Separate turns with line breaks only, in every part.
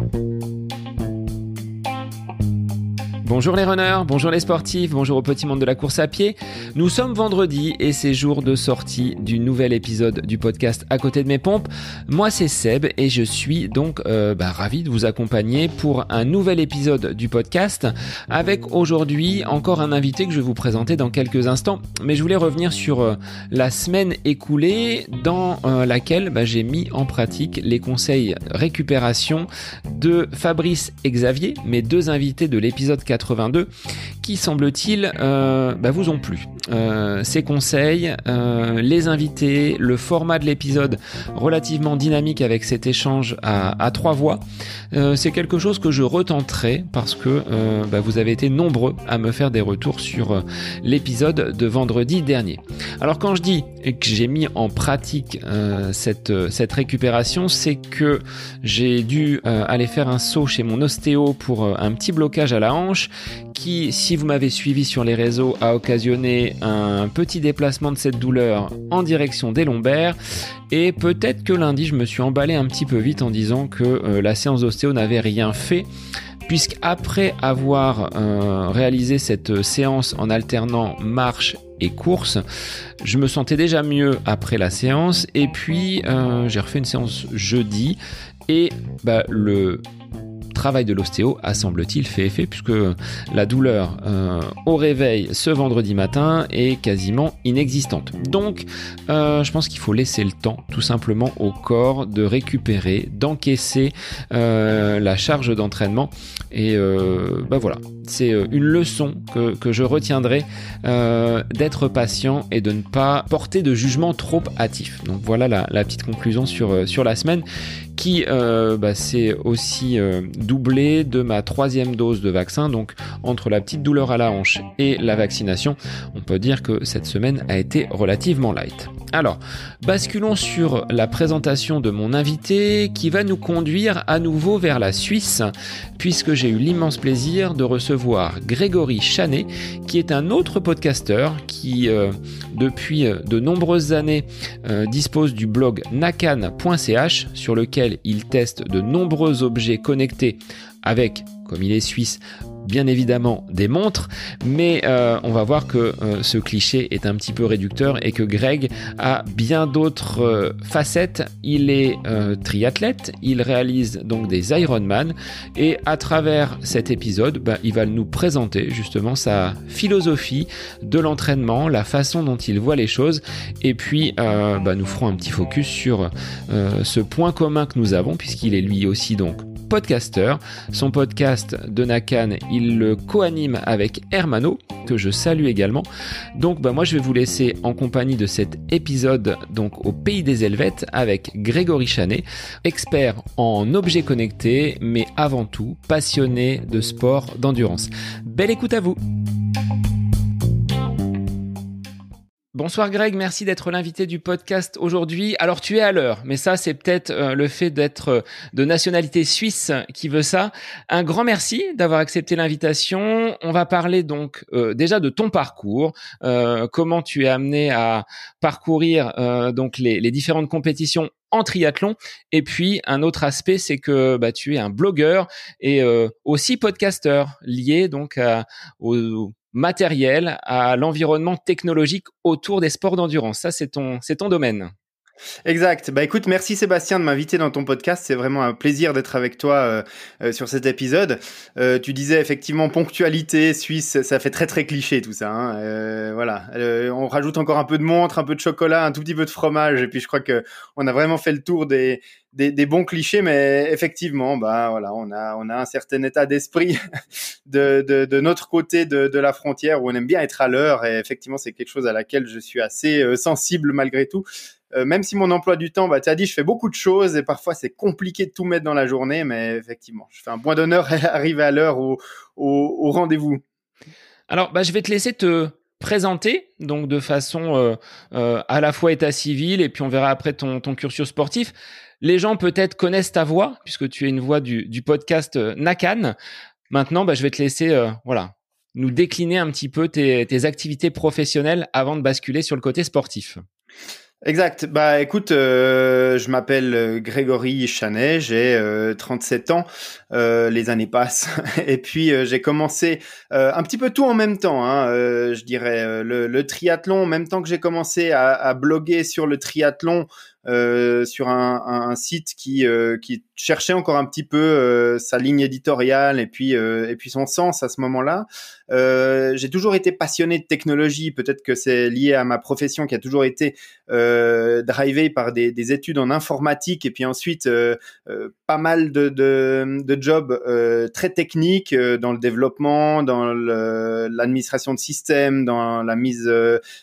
Bye. Bonjour les runners, bonjour les sportifs, bonjour au petit monde de la course à pied. Nous sommes vendredi et c'est jour de sortie du nouvel épisode du podcast À côté de mes pompes. Moi c'est Seb et je suis donc euh, bah, ravi de vous accompagner pour un nouvel épisode du podcast avec aujourd'hui encore un invité que je vais vous présenter dans quelques instants. Mais je voulais revenir sur euh, la semaine écoulée dans euh, laquelle bah, j'ai mis en pratique les conseils récupération de Fabrice et Xavier, mes deux invités de l'épisode 4 qui semble-t-il euh, bah, vous ont plu. Euh, ces conseils, euh, les invités, le format de l'épisode relativement dynamique avec cet échange à, trois voix, c'est quelque chose que je retenterai parce que bah, vous avez été nombreux à me faire des retours sur l'épisode de vendredi dernier. Alors quand je dis que j'ai mis en pratique cette récupération, c'est que j'ai dû aller faire un saut chez mon ostéo pour un petit blocage à la hanche qui, si vous m'avez suivi sur les réseaux, a occasionné un petit déplacement de cette douleur en direction des lombaires. Et peut-être que lundi, je me suis emballé un petit peu vite en disant que euh, la séance d'ostéo n'avait rien fait puisqu'après avoir euh, réalisé cette séance en alternant marche et course, je me sentais déjà mieux après la séance et puis euh, j'ai refait une séance jeudi et bah, le travail de l'ostéo a semble-t-il fait effet puisque la douleur euh, au réveil ce vendredi matin est quasiment inexistante. Donc euh, je pense qu'il faut laisser le temps tout simplement au corps de récupérer, d'encaisser euh, la charge d'entraînement et bah voilà, c'est une leçon que, je retiendrai d'être patient et de ne pas porter de jugement trop hâtif. Donc voilà la, la petite conclusion sur, sur la semaine qui euh, bah, s'est aussi euh, doublé de ma troisième dose de vaccin. Donc entre la petite douleur à la hanche et la vaccination, on peut dire que cette semaine a été relativement light. Alors, basculons sur la présentation de mon invité qui va nous conduire à nouveau vers la Suisse, puisque j'ai eu l'immense plaisir de recevoir Grégory Chanet, qui est un autre podcasteur qui, euh, depuis de nombreuses années, dispose du blog nakan.ch sur lequel il teste de nombreux objets connectés avec, comme il est suisse, bien évidemment des montres, mais euh, on va voir que euh, ce cliché est un petit peu réducteur et que Greg a bien d'autres euh, facettes. Il est triathlète, il réalise donc des Ironman et à travers cet épisode, bah, il va nous présenter justement sa philosophie de l'entraînement, la façon dont il voit les choses et puis bah, nous ferons un petit focus sur ce point commun que nous avons puisqu'il est lui aussi donc podcaster. Son podcast de Nakan, il le co-anime avec Hermano, que je salue également. Donc bah, moi je vais vous laisser en compagnie de cet épisode donc au pays des Helvètes avec Grégory Chanet, expert en objets connectés, mais avant tout passionné de sport d'endurance. Belle écoute à vous Bonsoir Greg, merci d'être l'invité du podcast aujourd'hui. Alors tu es à l'heure, mais ça c'est peut-être euh, le fait d'être euh, de nationalité suisse qui veut ça. Un grand merci d'avoir accepté l'invitation. On va parler donc euh, déjà de ton parcours, comment tu es amené à parcourir donc les, les, différentes compétitions en triathlon. Et puis un autre aspect, c'est que bah, tu es un blogueur et aussi podcasteur lié donc à, au matériel, à l'environnement technologique autour des sports d'endurance. Ça, c'est ton, c'est ton domaine.
Exact. Bah écoute, merci Sébastien de m'inviter dans ton podcast. C'est vraiment un plaisir d'être avec toi euh, euh, sur cet épisode. Euh, tu disais effectivement ponctualité suisse, ça fait très très cliché tout ça. Hein. voilà. on rajoute encore un peu de montre, un peu de chocolat, un tout petit peu de fromage, et puis je crois que on a vraiment fait le tour des, des, bons clichés, mais effectivement, bah voilà, on a on a un certain état d'esprit de, de, notre côté de, la frontière où on aime bien être à l'heure, et effectivement, c'est quelque chose à laquelle je suis assez sensible malgré tout. Euh, même si mon emploi du temps, bah, tu as dit, je fais beaucoup de choses et parfois c'est compliqué de tout mettre dans la journée, mais effectivement, je fais un point d'honneur à arriver à l'heure au, au, rendez-vous.
Alors, bah, je vais te laisser te présenter, donc de façon euh, euh, à la fois état civil et puis on verra après ton, ton cursus sportif. Les gens peut-être connaissent ta voix puisque tu es une voix du, podcast Nakan. Maintenant, bah, je vais te laisser, voilà, nous décliner un petit peu tes, activités professionnelles avant de basculer sur le côté sportif.
Exact. Bah écoute, euh, je m'appelle euh, Grégory Chanet, j'ai 37 ans, les années passent, et puis j'ai commencé un petit peu tout en même temps, hein, je dirais, le, triathlon, en même temps que j'ai commencé à, bloguer sur le triathlon, euh, sur un, un, site qui, euh, qui cherchait encore un petit peu euh, sa ligne éditoriale et puis, et puis son sens à ce moment-là. j'ai toujours été passionné de technologie. Peut-être que c'est lié à ma profession qui a toujours été drivée par des, des, études en informatique et puis ensuite pas mal de, jobs très techniques dans le développement, dans l'administration de systèmes, dans la mise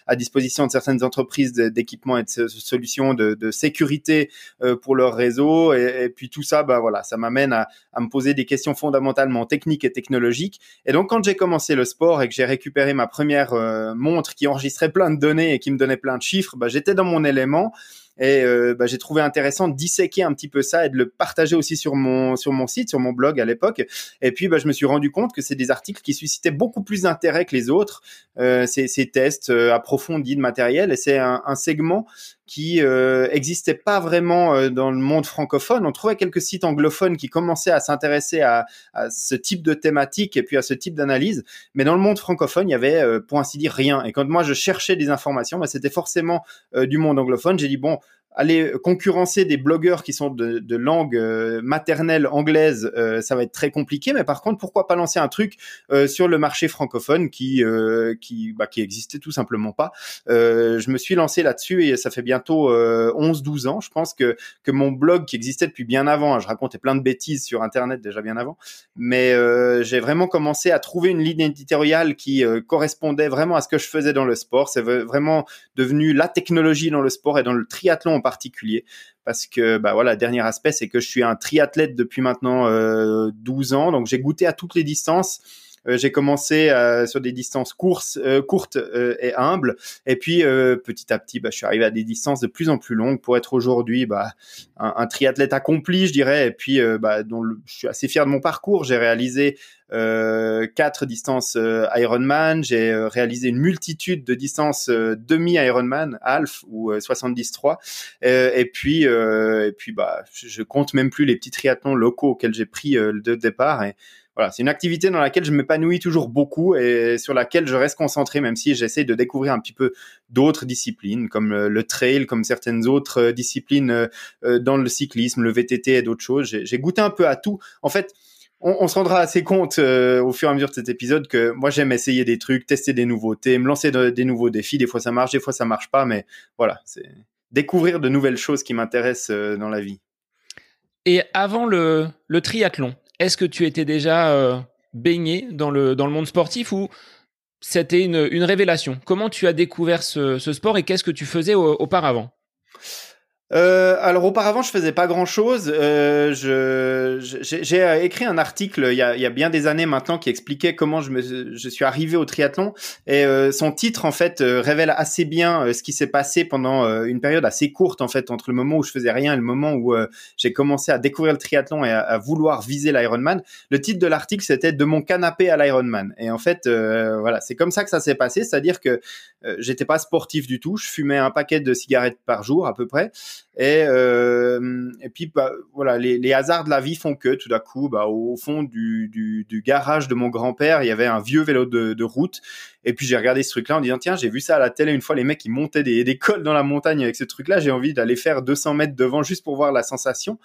à disposition de certaines entreprises d'équipements et de solutions de, sécurité euh, pour leur réseau. Et, puis tout ça, bah voilà, ça m'amène à, me poser des questions fondamentalement techniques et technologiques. Et donc quand j'ai commencé le sport et que j'ai récupéré ma première euh, montre qui enregistrait plein de données et qui me donnait plein de chiffres, bah, j'étais dans mon élément. Et euh, bah, j'ai trouvé intéressant de disséquer un petit peu ça et de le partager aussi sur mon sur mon site, sur mon blog à l'époque. Et puis bah, je me suis rendu compte que c'est des articles qui suscitaient beaucoup plus d'intérêt que les autres. Euh, ces, tests euh, approfondis de matériel et c'est un, segment qui euh, existait pas vraiment euh, dans le monde francophone. On trouvait quelques sites anglophones qui commençaient à s'intéresser à, à, ce type de thématique et puis à ce type d'analyse, mais dans le monde francophone, il y avait pour ainsi dire rien. Et quand moi je cherchais des informations, bah, c'était forcément du monde anglophone. J'ai dit bon, aller concurrencer des blogueurs qui sont de, langue euh, maternelle anglaise, euh, ça va être très compliqué. Mais par contre, pourquoi pas lancer un truc euh, sur le marché francophone qui qui bah, qui existait tout simplement pas. je me suis lancé là-dessus et ça fait bientôt 11-12 ans. Je pense que que mon blog qui existait depuis bien avant, hein, je racontais plein de bêtises sur Internet déjà bien avant, mais j'ai vraiment commencé à trouver une ligne éditoriale qui correspondait vraiment à ce que je faisais dans le sport. C'est vraiment devenu la technologie dans le sport et dans le triathlon particulier. Parce que bah voilà dernier aspect c'est que je suis un triathlète depuis maintenant euh, 12 ans. Donc j'ai goûté à toutes les distances. euh, j'ai commencé euh, sur des distances courses, euh, courtes et humbles, et puis petit à petit, bah, je suis arrivé à des distances de plus en plus longues pour être aujourd'hui bah, un, triathlète accompli, je dirais, et puis bah, je suis assez fier de mon parcours. J'ai réalisé euh, quatre distances euh, Ironman. J'ai euh, réalisé une multitude de distances demi Ironman, half ou 73. et puis, et puis, je compte même plus les petits triathlons locaux auxquels j'ai pris le départ. Voilà, c'est une activité dans laquelle je m'épanouis toujours beaucoup et sur laquelle je reste concentré, même si j'essaie de découvrir un petit peu d'autres disciplines, comme le, trail, comme certaines autres disciplines dans le cyclisme, le VTT et d'autres choses. J'ai goûté un peu à tout. En fait, on, se rendra assez compte euh, au fur et à mesure de cet épisode que moi j'aime essayer des trucs, tester des nouveautés, me lancer des nouveaux défis. Des fois ça marche, des fois ça marche pas, mais voilà, c'est découvrir de nouvelles choses qui m'intéressent euh, dans la vie.
Et avant le, triathlon, est-ce que tu étais déjà euh, baigné dans le, dans le monde sportif ou c'était une, révélation? Comment tu as découvert ce, sport et qu'est-ce que tu faisais auparavant?
Euh, alors auparavant, je faisais pas grand-chose. Euh, j'ai euh, écrit un article il y, a, il y, a, bien des années maintenant qui expliquait comment je, me, je suis arrivé au triathlon et euh, son titre en fait euh, révèle assez bien euh, ce qui s'est passé pendant une période assez courte en fait entre le moment où je faisais rien et le moment où j'ai commencé à découvrir le triathlon et à, à vouloir viser l'Ironman. Le titre de l'article c'était de mon canapé à l'Ironman et en fait voilà c'est comme ça que ça s'est passé, c'est-à-dire que j'étais pas sportif du tout, je fumais un paquet de cigarettes par jour à peu près. Et, euh, et puis, bah, voilà, les, hasards de la vie font que tout d'un coup, bah, au fond du, garage de mon grand-père, il y avait un vieux vélo de, route. Et puis j'ai regardé ce truc-là en disant tiens, j'ai vu ça à la télé une fois, les mecs ils montaient des, cols dans la montagne avec ce truc-là. J'ai envie d'aller faire 200 mètres devant juste pour voir la sensation.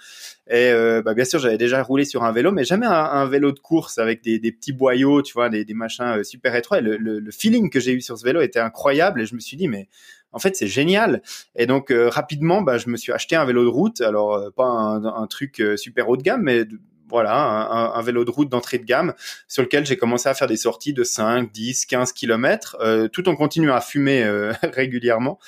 Et euh, bah, bien sûr, j'avais déjà roulé sur un vélo, mais jamais un, un vélo de course avec des, petits boyaux, tu vois, des, machins euh, super étroits. Et le feeling que j'ai eu sur ce vélo était incroyable. Et je me suis dit mais en fait, c'est génial. Et donc, euh, rapidement, bah, je me suis acheté un vélo de route. Alors, euh, pas un, truc euh, super haut de gamme, mais voilà, un, un, vélo de route d'entrée de gamme sur lequel j'ai commencé à faire des sorties de 5, 10, 15 kilomètres, tout en continuant à fumer régulièrement.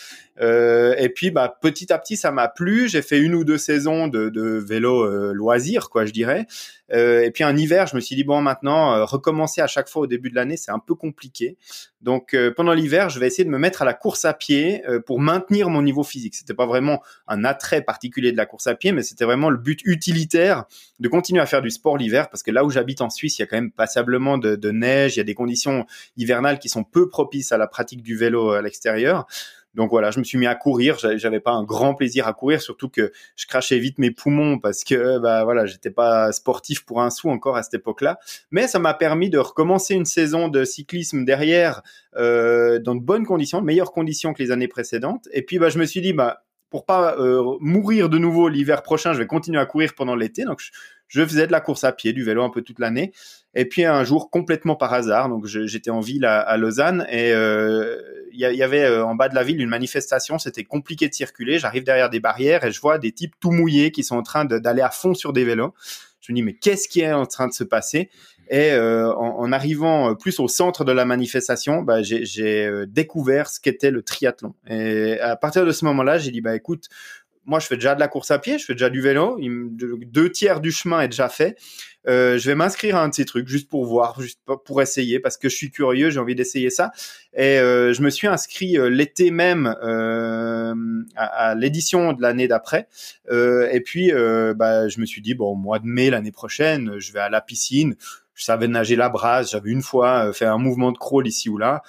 Euh, et puis, bah, petit à petit, ça m'a plu. J'ai fait une ou deux saisons de, de vélo euh, loisir, quoi, je dirais. Euh, et puis un hiver, je me suis dit bon, maintenant, euh, recommencer à chaque fois au début de l'année, c'est un peu compliqué. Donc euh, pendant l'hiver, je vais essayer de me mettre à la course à pied pour maintenir mon niveau physique. C'était pas vraiment un attrait particulier de la course à pied, mais c'était vraiment le but utilitaire de continuer à faire du sport l'hiver, parce que là où j'habite en Suisse, il y a quand même passablement de, de neige, il y a des conditions hivernales qui sont peu propices à la pratique du vélo à l'extérieur. Donc voilà, je me suis mis à courir. J'avais pas un grand plaisir à courir, surtout que je crachais vite mes poumons parce que bah voilà, j'étais pas sportif pour un sou encore à cette époque-là. Mais ça m'a permis de recommencer une saison de cyclisme derrière euh, dans de bonnes conditions, de meilleures conditions que les années précédentes. Et puis bah je me suis dit bah pour pas euh, mourir de nouveau l'hiver prochain, je vais continuer à courir pendant l'été. Donc je, je faisais de la course à pied, du vélo un peu toute l'année. Et puis un jour, complètement par hasard, donc j'étais en ville à, Lausanne et euh, il y, avait euh, en bas de la ville une manifestation. C'était compliqué de circuler. J'arrive derrière des barrières et je vois des types tout mouillés qui sont en train d'aller à fond sur des vélos. Je me dis mais qu'est-ce qui est en train de se passer? Et euh, en, arrivant plus au centre de la manifestation, bah, j'ai découvert ce qu'était le triathlon. Et à partir de ce moment-là, j'ai dit bah écoute, moi, je fais déjà de la course à pied, je fais déjà du vélo. Deux tiers du chemin est déjà fait. Euh, je vais m'inscrire à un de ces trucs juste pour voir, juste pour essayer, parce que je suis curieux, j'ai envie d'essayer ça. Et euh, je me suis inscrit euh, l'été même à, l'édition de l'année d'après. Et puis, bah, je me suis dit, bon, au mois de mai l'année prochaine, je vais à la piscine. Je savais nager la brasse. J'avais une fois fait un mouvement de crawl ici ou là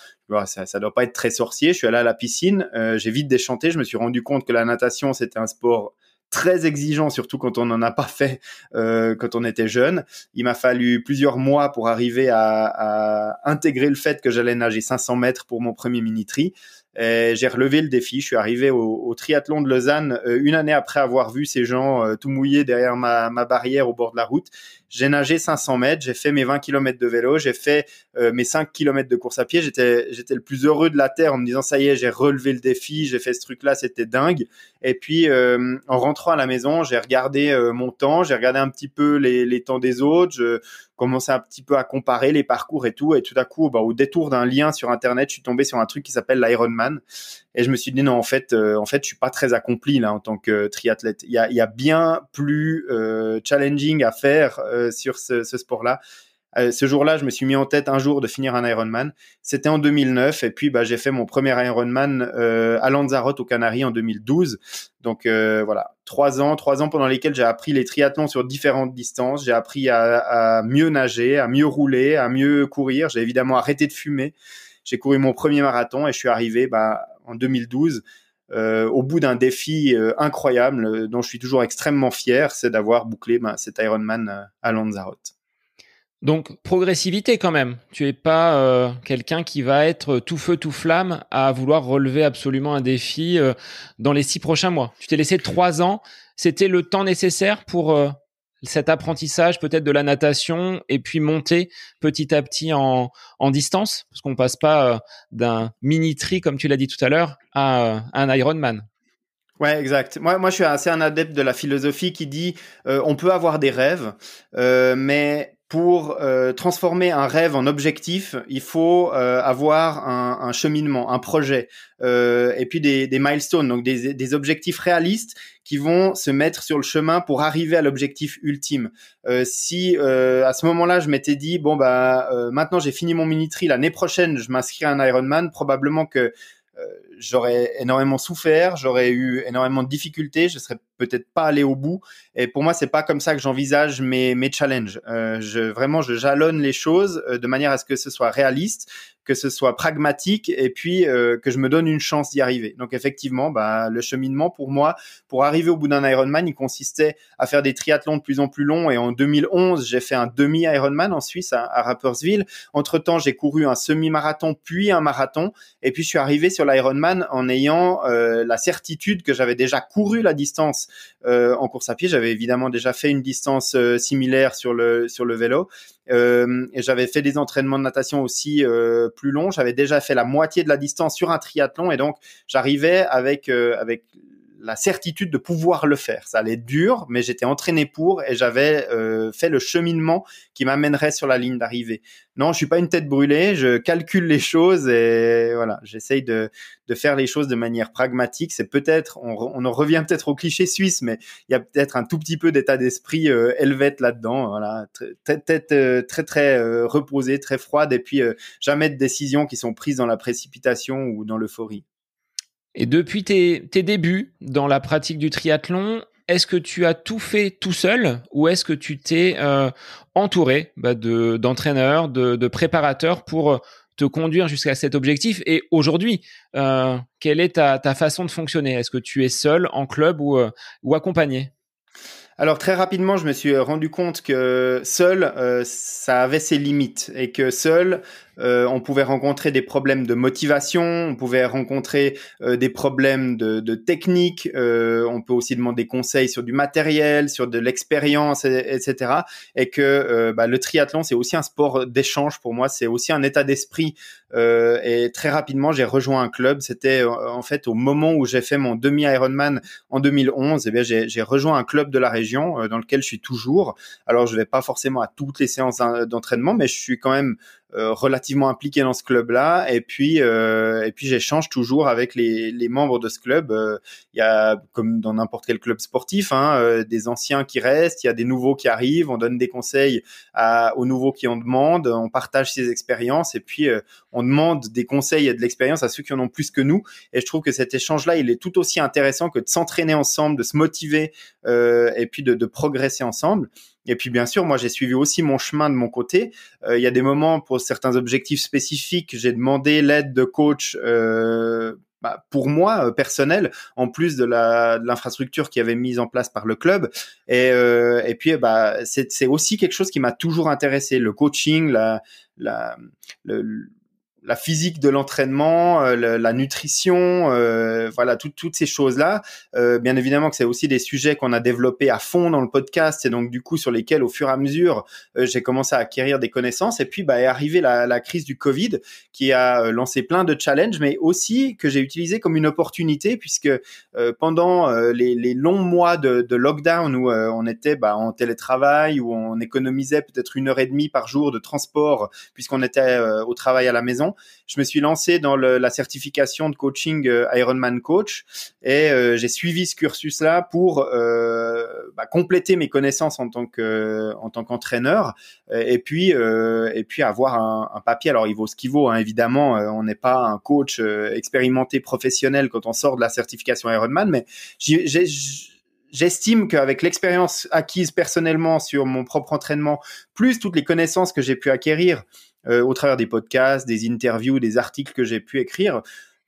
ça, ça doit pas être très sorcier. Je suis allé à la piscine, euh, j'ai vite déchanté. Je me suis rendu compte que la natation c'était un sport très exigeant, surtout quand on n'en a pas fait euh, quand on était jeune. Il m'a fallu plusieurs mois pour arriver à, intégrer le fait que j'allais nager 500 mètres pour mon premier mini-tri. J'ai relevé le défi. Je suis arrivé au, triathlon de Lausanne euh, une année après avoir vu ces gens tout mouillés derrière ma, barrière au bord de la route. J'ai nagé 500 mètres, j'ai fait mes 20 km de vélo, j'ai fait euh, mes 5 km de course à pied. J'étais, j'étais le plus heureux de la terre en me disant ça y est, j'ai relevé le défi, j'ai fait ce truc-là, c'était dingue. Et puis en rentrant à la maison, j'ai regardé mon temps, j'ai regardé un petit peu les, temps des autres. Je, commençais un petit peu à comparer les parcours et tout. Et tout à coup, bah, au détour d'un lien sur Internet, je suis tombé sur un truc qui s'appelle l'Ironman. Et je me suis dit, non, en fait, euh, en fait, je suis pas très accompli là en tant que triathlète. Il y a, bien plus euh, challenging à faire euh, sur ce, sport-là. Euh, ce jour-là, je me suis mis en tête un jour de finir un Ironman. C'était en 2009 et puis bah, j'ai fait mon premier Ironman euh, à Lanzarote aux Canaries en 2012. Donc euh, voilà, trois ans, trois ans pendant lesquels j'ai appris les triathlons sur différentes distances. J'ai appris à, à, mieux nager, à mieux rouler, à mieux courir. J'ai évidemment arrêté de fumer. J'ai couru mon premier marathon et je suis arrivé bah, en 2012. Euh, au bout d'un défi euh, incroyable dont je suis toujours extrêmement fier, c'est d'avoir bouclé bah, cet Ironman à Lanzarote.
Donc progressivité quand même. Tu es pas euh, quelqu'un qui va être tout feu tout flamme à vouloir relever absolument un défi euh, dans les six prochains mois. Tu t'es laissé trois ans. C'était le temps nécessaire pour euh, cet apprentissage peut-être de la natation et puis monter petit à petit en, en distance parce qu'on passe pas d'un mini tri comme tu l'as dit tout à l'heure à, un Ironman.
Ouais, exact. Moi, moi, je suis assez un adepte de la philosophie qui dit on peut avoir des rêves, mais pour euh, transformer un rêve en objectif, il faut euh, avoir un, un, cheminement, un projet, euh, et puis des, des, milestones, donc des, des, objectifs réalistes qui vont se mettre sur le chemin pour arriver à l'objectif ultime. Euh, si à ce moment-là, je m'étais dit bon bah maintenant j'ai fini mon mini tri, l'année prochaine je m'inscris à un Ironman, probablement que j'aurais énormément souffert, j'aurais eu énormément de difficultés, je serais peut-être pas allé au bout. Et pour moi, c'est pas comme ça que j'envisage mes, mes challenges. Euh, je, vraiment, je jalonne les choses euh, de manière à ce que ce soit réaliste, que ce soit pragmatique et puis euh, que je me donne une chance d'y arriver. Donc effectivement, bah, le cheminement pour moi, pour arriver au bout d'un Ironman, il consistait à faire des triathlons de plus en plus longs. Et en 2011, j'ai fait un demi-Ironman en Suisse, à, à Rapperswil. Entre-temps, j'ai couru un semi-marathon, puis un marathon. Et puis je suis arrivé sur l'Ironman en ayant euh, la certitude que j'avais déjà couru la distance euh, en course à pied. J'avais évidemment déjà fait une distance similaire sur le, sur le vélo. Euh, j'avais fait des entraînements de natation aussi euh, plus longs. J'avais déjà fait la moitié de la distance sur un triathlon et donc j'arrivais avec euh, avec la certitude de pouvoir le faire. Ça allait être dur, mais j'étais entraîné pour et j'avais euh, fait le cheminement qui m'amènerait sur la ligne d'arrivée. Non, je suis pas une tête brûlée, je calcule les choses et voilà, j'essaye de, de faire les choses de manière pragmatique. C'est peut-être, on, en revient peut-être au cliché suisse, mais il y a peut-être un tout petit peu d'état d'esprit euh, helvète là-dedans. Voilà, tête très, très, très euh, reposée, très froide et puis euh, jamais de décisions qui sont prises dans la précipitation ou dans l'euphorie.
Et depuis tes, débuts dans la pratique du triathlon, est-ce que tu as tout fait tout seul ou est-ce que tu t'es euh, entouré bah, de, d'entraîneurs, de, de, préparateurs pour euh, te conduire jusqu'à cet objectif? Et aujourd'hui, quelle est ta, ta façon de fonctionner? Est-ce que tu es seul en club ou, ou accompagné?
Alors très rapidement, je me suis rendu compte que seul, ça avait ses limites et que seul, euh, on pouvait rencontrer des problèmes de motivation, on pouvait rencontrer euh, des problèmes de, de technique, euh, on peut aussi demander conseils sur du matériel, sur de l'expérience, etc. Et que bah, le triathlon, c'est aussi un sport d'échange pour moi, c'est aussi un état d'esprit. et très rapidement, j'ai rejoint un club. C'était en fait au moment où j'ai fait mon demi Ironman en 2011. Et eh bien, j'ai rejoint un club de la région dans lequel je suis toujours. Alors, je vais pas forcément à toutes les séances d'entraînement, mais je suis quand même euh, relativement impliqué dans ce club-là. Et puis, euh, et puis j'échange toujours avec les, les, membres de ce club. Euh, il y a, comme dans n'importe quel club sportif, hein, des anciens qui restent, il y a des nouveaux qui arrivent. On donne des conseils à, aux nouveaux qui en demandent. On partage ses expériences et puis on demande des conseils et de l'expérience à ceux qui en ont plus que nous. Et je trouve que cet échange-là, il est tout aussi intéressant que de s'entraîner ensemble, de se motiver et puis de, de progresser ensemble. Et puis bien sûr, moi j'ai suivi aussi mon chemin de mon côté. Euh, il y a des moments pour certains objectifs spécifiques, j'ai demandé l'aide de coach. Euh, bah, pour moi euh, personnel, en plus de l'infrastructure qui avait mise en place par le club, et, euh, et puis bah c'est aussi quelque chose qui m'a toujours intéressé, le coaching, la, la le, la physique de l'entraînement, euh, la nutrition, euh, voilà, toutes ces choses-là. Euh, bien évidemment que c'est aussi des sujets qu'on a développés à fond dans le podcast et donc du coup sur lesquels au fur et à mesure j'ai commencé à acquérir des connaissanses. Et puis bah, est arrivée la, crise du Covid qui a lancé plein de challenges, mais aussi que j'ai utilisé comme une opportunité puisque pendant les, longs mois de, lockdown où on était bah, en télétravail, où on économisait peut-être une heure et demie par jour de transport puisqu'on était au travail à la maison, je me suis lancé dans la certification de coaching euh, Ironman Coach et euh, j'ai suivi ce cursus-là pour euh, bah, compléter mes connaissances en tant que en tant qu'entraîneur et puis avoir un, papier. Alors il vaut ce qu'il vaut, hein, évidemment. on n'est pas un coach expérimenté professionnel quand on sort de la certification Ironman, mais j'estime qu'avec l'expérience acquise personnellement sur mon propre entraînement, plus toutes les connaissances que j'ai pu acquérir au travers des podcasts, des interviews, des articles que j'ai pu écrire.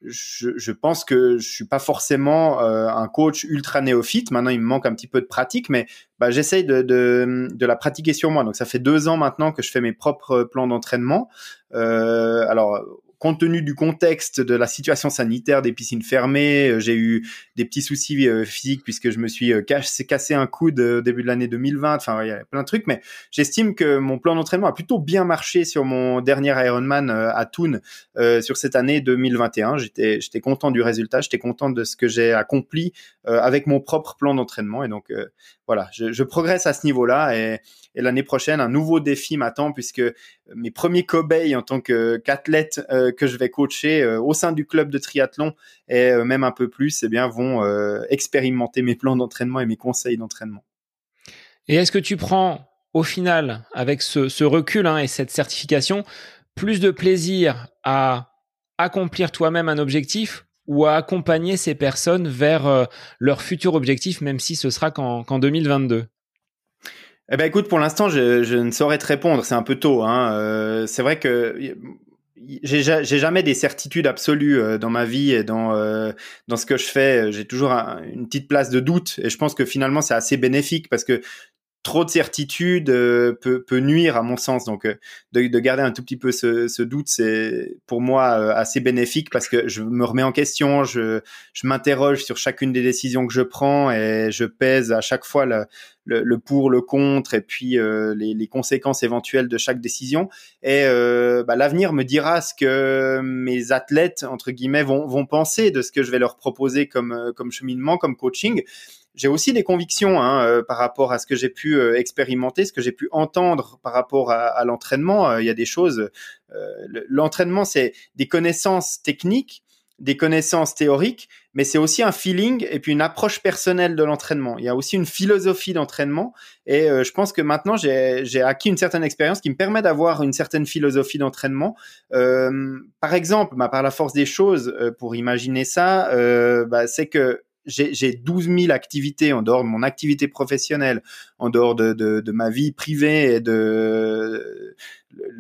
Je, je, pense que je suis pas forcément euh, un coach ultra néophyte. Maintenant, il me manque un petit peu de pratique, mais bah, j'essaye de, de, de, la pratiquer sur moi. Donc, ça fait deux ans maintenant que je fais mes propres plans d'entraînement. Euh, alors, compte tenu du contexte de la situation sanitaire des piscines fermées, euh, j'ai eu des petits soucis euh, physiques puisque je me suis euh, cassé un coude au début de l'année 2020. Enfin, il y a plein de trucs, mais j'estime que mon plan d'entraînement a plutôt bien marché sur mon dernier Ironman à Thun sur cette année 2021. J'étais, content du résultat, j'étais content de ce que j'ai accompli avec mon propre plan d'entraînement. Et donc, voilà, je, progresse à ce niveau-là et, l'année prochaine, un nouveau défi m'attend puisque mes premiers cobayes en tant qu'athlète que je vais coacher euh, au sein du club de triathlon et euh, même un peu plus, eh bien, vont expérimenter mes plans d'entraînement et mes conseils d'entraînement.
Et est-ce que tu prends au final, avec ce, ce recul hein, et cette certification, plus de plaisir à accomplir toi-même un objectif ou à accompagner ces personnes vers euh, leur futur objectif, même si ce sera qu'en 2022
eh ben écoute, pour l'instant, je, je, ne saurais te répondre. C'est un peu tôt. Hein. Euh, c'est vrai que j'ai jamais des certitudes absolues euh, dans ma vie et dans dans ce que je fais. J'ai toujours une petite place de doute et je pense que finalement c'est assez bénéfique parce que trop de certitude euh, peut, nuire à mon sens. Donc, euh, de, de, garder un tout petit peu ce, doute, c'est pour moi euh, assez bénéfique parce que je me remets en question, je, m'interroge sur chacune des décisions que je prends et je pèse à chaque fois le, pour, le contre et puis les, conséquences éventuelles de chaque décision. Et bah, l'avenir me dira ce que mes athlètes entre guillemets vont, penser de ce que je vais leur proposer comme cheminement, comme coaching j'ai aussi des convictions hein, euh, par rapport à ce que j'ai pu euh, expérimenter, ce que j'ai pu entendre par rapport à, l'entraînement. Euh, il y a des choses. l'entraînement, c'est des connaissances techniques, des connaissances théoriques, mais c'est aussi un feeling et puis une approche personnelle de l'entraînement. Il y a aussi une philosophie d'entraînement et je pense que maintenant j'ai acquis une certaine expérience qui me permet d'avoir une certaine philosophie d'entraînement. Par exemple, bah, par la force des choses, pour imaginer ça, bah, c'est que j'ai 12 000 activités en dehors de mon activité professionnelle, en dehors de, ma vie privée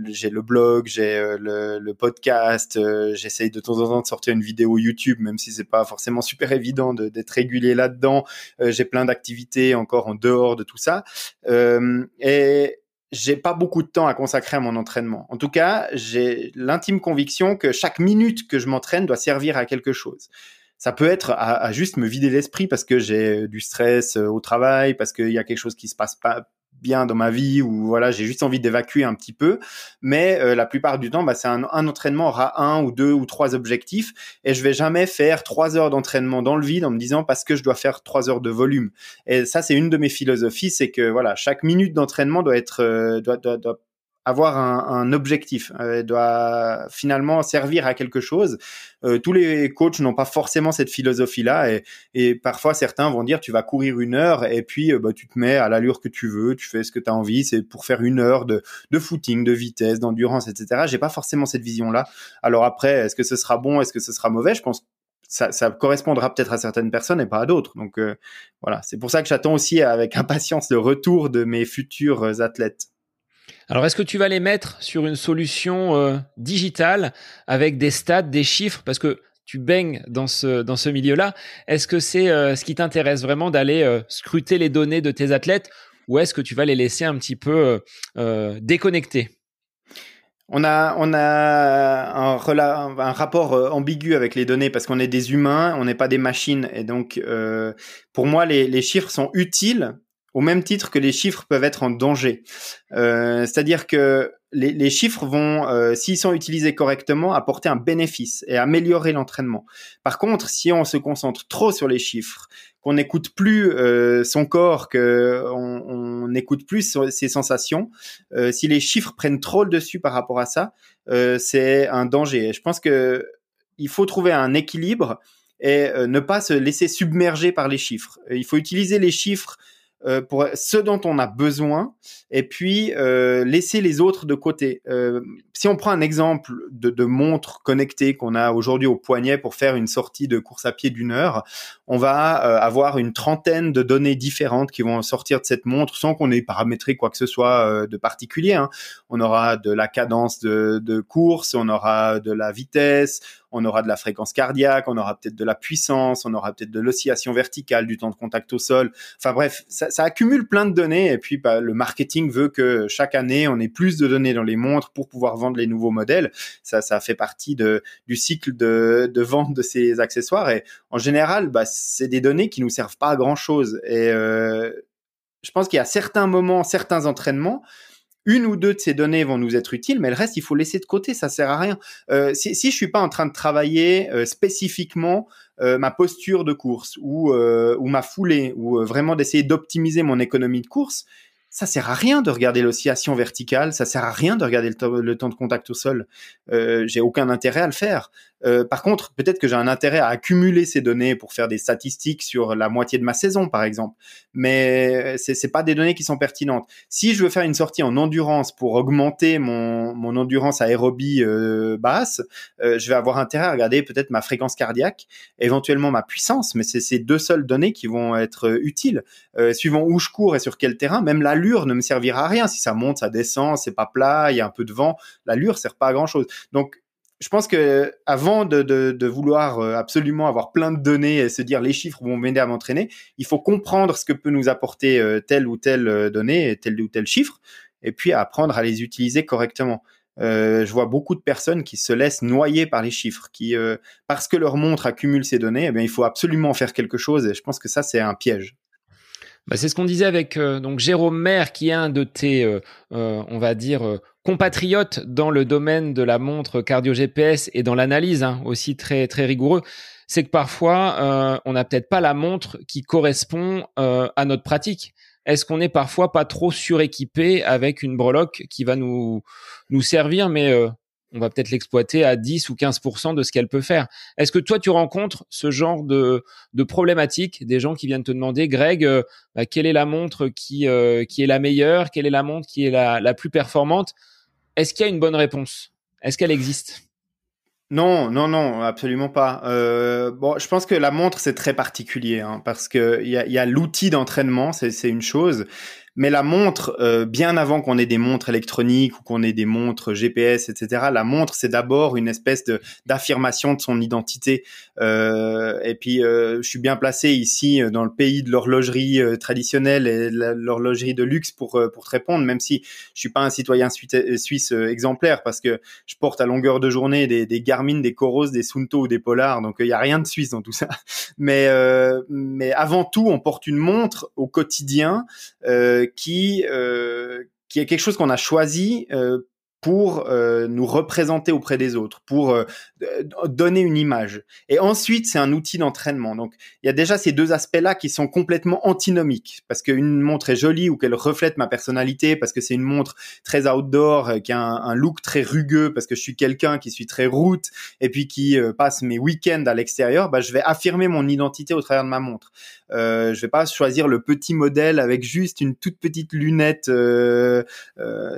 j'ai le blog, j'ai euh, le, podcast, euh, j'essaye de temps en temps de sortir une vidéo YouTube, même si c'est pas forcément super évident d'être régulier là-dedans. Euh, j'ai plein d'activités encore en dehors de tout ça. et j'ai pas beaucoup de temps à consacrer à mon entraînement. En tout cas, j'ai l'intime conviction que chaque minute que je m'entraîne doit servir à quelque chose. Ça peut être à, à juste me vider l'esprit parce que j'ai du stress au travail, parce qu'il y a quelque chose qui se passe pas bien dans ma vie ou voilà j'ai juste envie d'évacuer un petit peu. Mais euh, la plupart du temps bah, c'est un, un, entraînement aura un ou deux ou trois objectifs et je vais jamais faire trois heures d'entraînement dans le vide en me disant parce que je dois faire trois heures de volume. Et ça c'est une de mes philosophies c'est que voilà chaque minute d'entraînement doit être euh, doit, doit, doit avoir un, un objectif, euh, doit finalement servir à quelque chose. Euh, tous les coachs n'ont pas forcément cette philosophie-là et, et, parfois certains vont dire tu vas courir une heure et puis euh, bah, tu te mets à l'allure que tu veux, tu fais ce que tu as envie, c'est pour faire une heure de, de footing, de vitesse, d'endurance, etc. J'ai pas forcément cette vision-là. Alors après, est-ce que ce sera bon, est-ce que ce sera mauvais? Je pense ça, ça, correspondra peut-être à certaines personnes et pas à d'autres. Donc euh, voilà, c'est pour ça que j'attends aussi avec impatience le retour de mes futurs athlètes.
Alors, est-ce que tu vas les mettre sur une solution euh, digitale avec des stats, des chiffres? Parce que tu baignes dans ce, dans ce milieu-là. Est-ce que c'est euh, ce qui t'intéresse vraiment d'aller euh, scruter les données de tes athlètes ou est-ce que tu vas les laisser un petit peu déconnectés
on a, on a un, rapport ambigu avec les données parce qu'on est des humains, on n'est pas des machines. Et donc, pour moi, les, les chiffres sont utiles au même titre que les chiffres peuvent être en danger. Euh, c'est-à-dire que les, chiffres vont, euh, s'ils sont utilisés correctement, apporter un bénéfice et améliorer l'entraînement. Par contre, si on se concentre trop sur les chiffres, qu'on n'écoute plus euh, son corps, que on n'écoute plus ses sensations, si les chiffres prennent trop le dessus par rapport à ça, c'est un danger. Je pense que il faut trouver un équilibre et ne pas se laisser submerger par les chiffres. Il faut utiliser les chiffres euh, pour ce dont on a besoin et puis euh, laisser les autres de côté. Euh, si on prend un exemple de, montre connectée qu'on a aujourd'hui au poignet pour faire une sortie de course à pied d'une heure, on va avoir une trentaine de données différentes qui vont sortir de cette montre sans qu'on ait paramétré quoi que ce soit de particulier. Hein. On aura de la cadence de, de course, on aura de la vitesse, on aura de la fréquence cardiaque, on aura peut-être de la puissance, on aura peut-être de l'oscillation verticale, du temps de contact au sol. Enfin bref, ça, accumule plein de données et puis bah, le marketing veut que chaque année on ait plus de données dans les montres pour pouvoir vendre les nouveaux modèles. Ça, ça fait partie du cycle de, de vente de ces accessoires. Et en général, bah, c'est des données qui nous servent pas à grand chose. Et euh, je pense qu'il y a certains moments, certains entraînements une ou deux de ces données vont nous être utiles, mais le reste, il faut laisser de côté, ça sert à rien. Euh, si, si je suis pas en train de travailler euh, spécifiquement euh, ma posture de course ou, ou ma foulée, ou vraiment d'essayer d'optimiser mon économie de course, ça sert à rien de regarder l'oscillation verticale, ça sert à rien de regarder le, temps de contact au sol. J'ai aucun intérêt à le faire. Euh, par contre, peut-être que j'ai un intérêt à accumuler ces données pour faire des statistiques sur la moitié de ma saison, par exemple. Mais c'est c'est pas des données qui sont pertinentes. Si je veux faire une sortie en endurance pour augmenter mon, mon endurance aérobie euh, basse, euh, je vais avoir intérêt à regarder peut-être ma fréquence cardiaque, éventuellement ma puissance. Mais c'est ces deux seules données qui vont être euh, utiles. Euh, suivant où je cours et sur quel terrain, même l'allure ne me servira à rien. Si ça monte, ça descend, c'est pas plat, il y a un peu de vent, l'allure sert pas à grand chose. Donc je pense que avant de, vouloir euh, absolument avoir plein de données et se dire les chiffres vont m'aider à m'entraîner, il faut comprendre ce que peut nous apporter euh, telle ou telle euh, donnée, tel ou tel chiffre, et puis apprendre à les utiliser correctement. Euh, je vois beaucoup de personnes qui se laissent noyer par les chiffres, qui parce que leur montre accumule ces données, eh il faut absolument faire quelque chose. Et je pense que ça c'est un piège.
Bah, c'est ce qu'on disait avec donc Jérôme Maire, qui est un de tes, on va dire, compatriote dans le domaine de la montre cardio GPS et dans l'analyse hein, aussi très très rigoureux, c'est que parfois euh, on n'a peut-être pas la montre qui correspond euh, à notre pratique. Est-ce qu'on est parfois pas trop suréquipé avec une breloque qui va nous nous servir, mais euh, on va peut-être l'exploiter à 10 ou 15% de ce qu'elle peut faire. Est-ce que toi, tu rencontres ce genre de, de problématique, des gens qui viennent te demander, Greg, bah, quelle est la montre qui, qui est la meilleure, quelle est la montre qui est la, la plus performante? Est-ce qu'il y a une bonne réponse? Est-ce qu'elle existe?
Non, non, non, absolument pas. Euh, bon, je pense que la montre c'est très particulier hein, parce que il y a l'outil d'entraînement, c'est une chose, mais la montre, euh, bien avant qu'on ait des montres électroniques ou qu'on ait des montres GPS, etc., la montre, c'est d'abord une espèce de d'affirmation de son identité. Euh, et puis, euh, je suis bien placé ici dans le pays de l'horlogerie traditionnelle et l'horlogerie de luxe pour pour te répondre, même si je suis pas un citoyen suisse exemplaire parce que je porte à longueur de journée des, des Garmin, des Coros, des Sunto ou des Polar, donc il y a rien de suisse dans tout ça. Mais mais avant tout, on porte une montre au quotidien euh, qui est quelque chose qu'on a choisi euh, pour euh, nous représenter auprès des autres, pour euh, donner une image. Et ensuite, c'est un outil d'entraînement. Donc, il y a déjà ces deux aspects-là qui sont complètement antinomiques, parce qu'une montre est jolie ou qu'elle reflète ma personnalité, parce que c'est une montre très outdoor, euh, qui a un, look très rugueux, parce que je suis quelqu'un qui suis très route, et puis qui passe mes week-ends à l'extérieur, bah, je vais affirmer mon identité au travers de ma montre. Euh, je vais pas choisir le petit modèle avec juste une toute petite lunette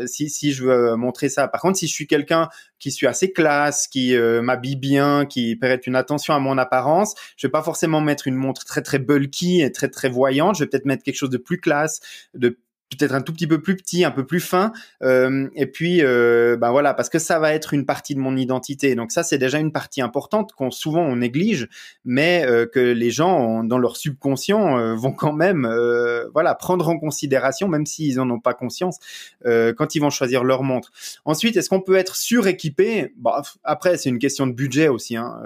si, si je veux montrer ça. Par contre, si je suis quelqu'un qui suis assez classe, qui euh, m'habille bien, qui prête une attention à mon apparence, je vais pas forcément mettre une montre très très bulky et très très voyante. Je vais peut-être mettre quelque chose de plus classe, de peut-être un tout petit peu plus petit, un peu plus fin, euh, et puis euh, ben voilà, parce que ça va être une partie de mon identité. Donc ça, c'est déjà une partie importante qu'on souvent on néglige, mais euh, que les gens dans leur subconscient euh, vont quand même, euh, voilà, prendre en considération, même s'ils en ont pas conscience, quand ils vont choisir leur montre. Ensuite, est-ce qu'on peut être suréquipé? Bah, Après, c'est une question de budget aussi. Hein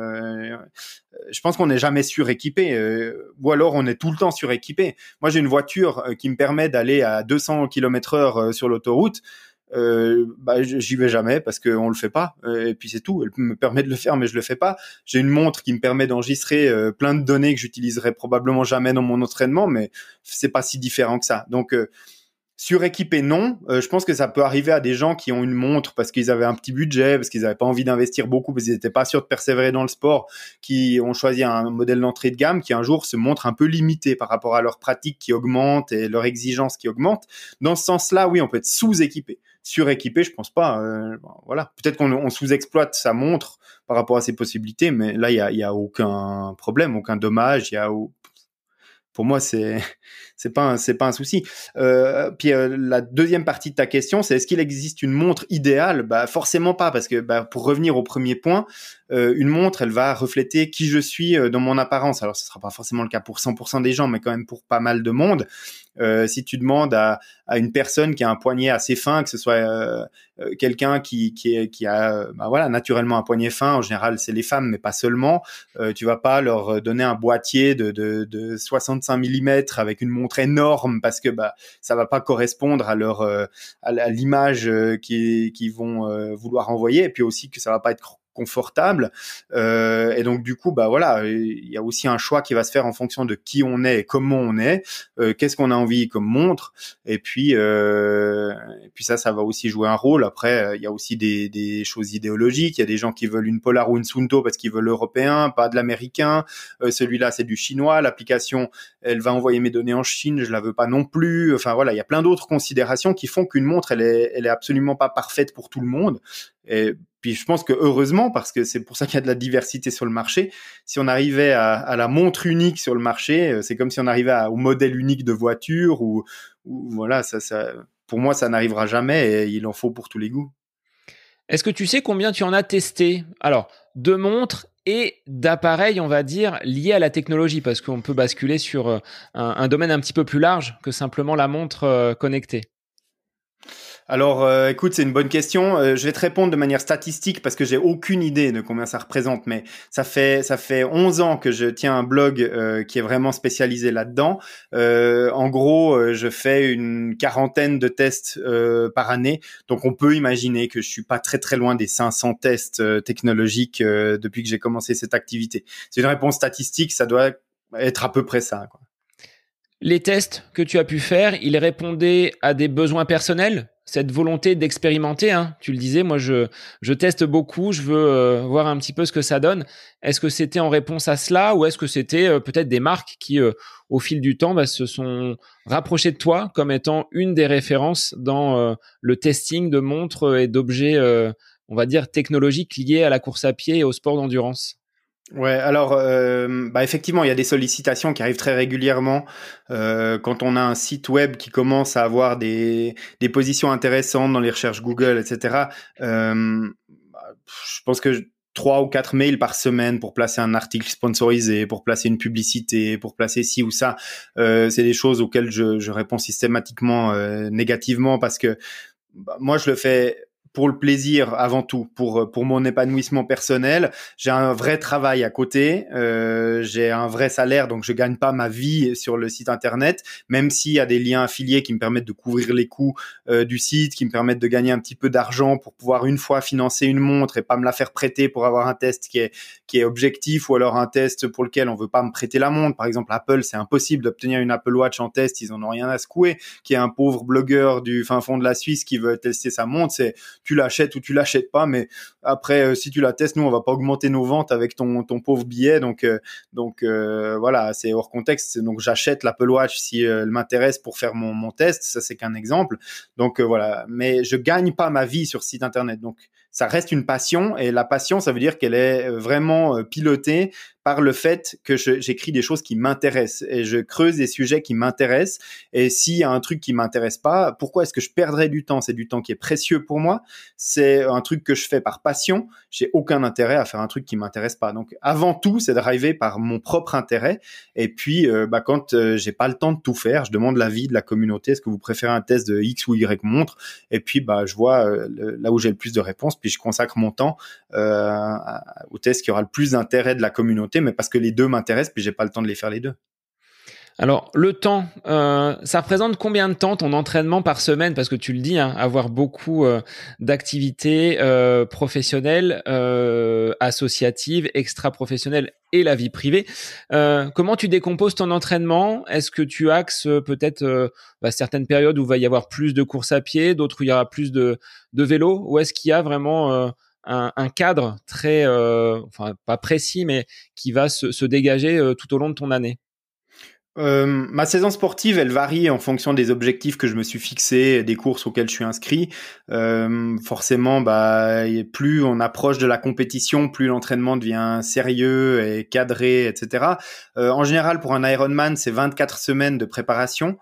je pense qu'on n'est jamais suréquipé, euh, ou alors on est tout le temps suréquipé. Moi, j'ai une voiture euh, qui me permet d'aller à 200 km heure euh, sur l'autoroute. Euh, bah, j'y vais jamais parce qu'on le fait pas et puis c'est tout elle me permet de le faire mais je le fais pas j'ai une montre qui me permet d'enregistrer plein de données que j'utiliserai probablement jamais dans mon entraînement mais c'est pas si différent que ça donc Suréquipé, non. Euh, je pense que ça peut arriver à des gens qui ont une montre parce qu'ils avaient un petit budget, parce qu'ils n'avaient pas envie d'investir beaucoup, parce qu'ils n'étaient pas sûrs de persévérer dans le sport, qui ont choisi un modèle d'entrée de gamme qui un jour se montre un peu limité par rapport à leur pratique qui augmente et leur exigence qui augmente. Dans ce sens-là, oui, on peut être sous-équipé. Suréquipé, je pense pas. Euh, voilà, peut-être qu'on sous-exploite sa montre par rapport à ses possibilités, mais là, il y a, y a aucun problème, aucun dommage. Y a pour moi, c'est c'est pas c'est pas un souci. Euh, puis euh, la deuxième partie de ta question, c'est est-ce qu'il existe une montre idéale? Bah forcément pas, parce que bah, pour revenir au premier point, euh, une montre, elle va refléter qui je suis dans mon apparence. Alors ce sera pas forcément le cas pour 100% des gens, mais quand même pour pas mal de monde. Si tu demandes à, à, une personne qui a un poignet assez fin, que ce soit quelqu'un qui, qui a bah voilà naturellement un poignet fin, en général c'est les femmes, mais pas seulement, tu vas pas leur donner un boîtier de, de, de 65 mm avec une montre énorme parce que bah ça va pas correspondre à leur à l'image qui qu'ils vont vouloir envoyer. Et puis aussi que ça va pas être confortable. Euh, et donc du coup, bah voilà, il y a aussi un choix qui va se faire en fonction de qui on est et comment on est, euh, qu'est-ce qu'on a envie comme montre? Et puis, euh, puis ça, ça va aussi jouer un rôle. Après, il y a aussi des, des choses idéologiques. Il y a des gens qui veulent une Polar ou une Sunto parce qu'ils veulent l'européen, pas de l'américain. Celui-là, c'est du chinois. L'application, elle va envoyer mes données en Chine, je la veux pas non plus. Enfin voilà, il y a plein d'autres considérations qui font qu'une montre, elle est, elle est absolument pas parfaite pour tout le monde. Et puis je pense que heureusement, parce que c'est pour ça qu'il y a de la diversité sur le marché, si on arrivait à, la montre unique sur le marché, euh, c'est comme si on arrivait au modèle unique de voiture ou, voilà, ça, pour moi, ça n'arrivera jamais et il en faut pour tous les goûts.
Est-ce que tu sais combien tu en as testé? Alors, de montres et d'appareils, on va dire, liés à la technologie, parce qu'on peut basculer sur euh, un, un, domaine un petit peu plus large que simplement la montre euh, connectée.
Alors, euh, écoute, c'est une bonne question. Euh, je vais te répondre de manière statistique parce que j'ai aucune idée de combien ça représente, mais ça fait ça fait 11 ans que je tiens un blog euh, qui est vraiment spécialisé là-dedans. en gros, je fais une quarantaine de tests par année, donc on peut imaginer que je suis pas très très loin des 500 tests technologiques depuis que j'ai commencé cette activité. C'est une réponse statistique, ça doit être à peu près ça. Quoi.
Les tests que tu as pu faire, ils répondaient à des besoins personnels? Cette volonté d'expérimenter. Hein. Tu le disais, moi je, teste beaucoup, je veux euh, voir un petit peu ce que ça donne. Est-ce que c'était en réponse à cela ou est-ce que c'était euh, peut-être des marques qui, euh, au fil du temps, bah, se sont rapprochées de toi comme étant une des références dans le testing de montres et d'objets, on va dire, technologiques liées à la course à pied et au sport d'endurance?
Ouais, alors euh, bah effectivement, il y a des sollicitations qui arrivent très régulièrement euh, quand on a un site web qui commence à avoir des, des positions intéressantes dans les recherches Google, etc. Euh, je pense que trois ou quatre mails par semaine pour placer un article sponsorisé, pour placer une publicité, pour placer ci ou ça, c'est des choses auxquelles je, réponds systématiquement négativement parce que bah, moi je le fais pour le plaisir avant tout, pour pour mon épanouissement personnel. J'ai un vrai travail à côté, euh, j'ai un vrai salaire, donc je gagne pas ma vie sur le site internet, même s'il y a des liens affiliés qui me permettent de couvrir les coûts euh, du site, qui me permettent de gagner un petit peu d'argent pour pouvoir une fois financer une montre et pas me la faire prêter pour avoir un test qui est qui est objectif ou alors un test pour lequel on veut pas me prêter la montre. Par exemple, Apple, c'est impossible d'obtenir une Apple Watch en test, ils en ont rien à secouer. Qui est un pauvre blogueur du fin fond de la Suisse qui veut tester sa montre, c'est tu l'achètes ou tu l'achètes pas, mais après, euh, si tu la testes, nous, on va pas augmenter nos ventes avec ton, ton pauvre billet. Donc, euh, donc euh, voilà, c'est hors contexte. Donc, j'achète l'Apple Watch si elle m'intéresse pour faire mon, mon test. Ça, c'est qu'un exemple. Donc, voilà. Mais je gagne pas ma vie sur site internet. Donc, ça reste une passion et la passion, ça veut dire qu'elle est vraiment pilotée par le fait que j'écris des choses qui m'intéressent et je creuse des sujets qui m'intéressent. Et s'il y a un truc qui m'intéresse pas, pourquoi est-ce que je perdrais du temps? C'est du temps qui est précieux pour moi. C'est un truc que je fais par passion. J'ai aucun intérêt à faire un truc qui m'intéresse pas. Donc avant tout, c'est drivé par mon propre intérêt. Et puis, euh, bah, quand euh, j'ai pas le temps de tout faire, je demande l'avis de la communauté. Est-ce que vous préférez un test de X ou Y montre? Et puis, bah, je vois euh, là où j'ai le plus de réponses. Puis je consacre mon temps au test qui aura le plus d'intérêt de la communauté mais parce que les deux m'intéressent, puis j'ai pas le temps de les faire les deux.
Alors le temps, euh, ça représente combien de temps ton entraînement par semaine? Parce que tu le dis, hein, avoir beaucoup euh, d'activités euh, professionnelles, associatives, extra-professionnelles et la vie privée. comment tu décomposes ton entraînement? Est-ce que tu axes peut-être bah, certaines périodes où il va y avoir plus de courses à pied, d'autres où il y aura plus de, de vélo? Ou est-ce qu'il y a vraiment un, cadre très, euh, enfin pas précis, mais qui va se, se dégager euh, tout au long de ton année
euh, ma saison sportive, elle varie en fonction des objectifs que je me suis fixé, des courses auxquelles je suis inscrit. Euh, forcément, bah, plus on approche de la compétition, plus l'entraînement devient sérieux et cadré, etc. Euh, en général, pour un Ironman, c'est 24 semaines de préparation.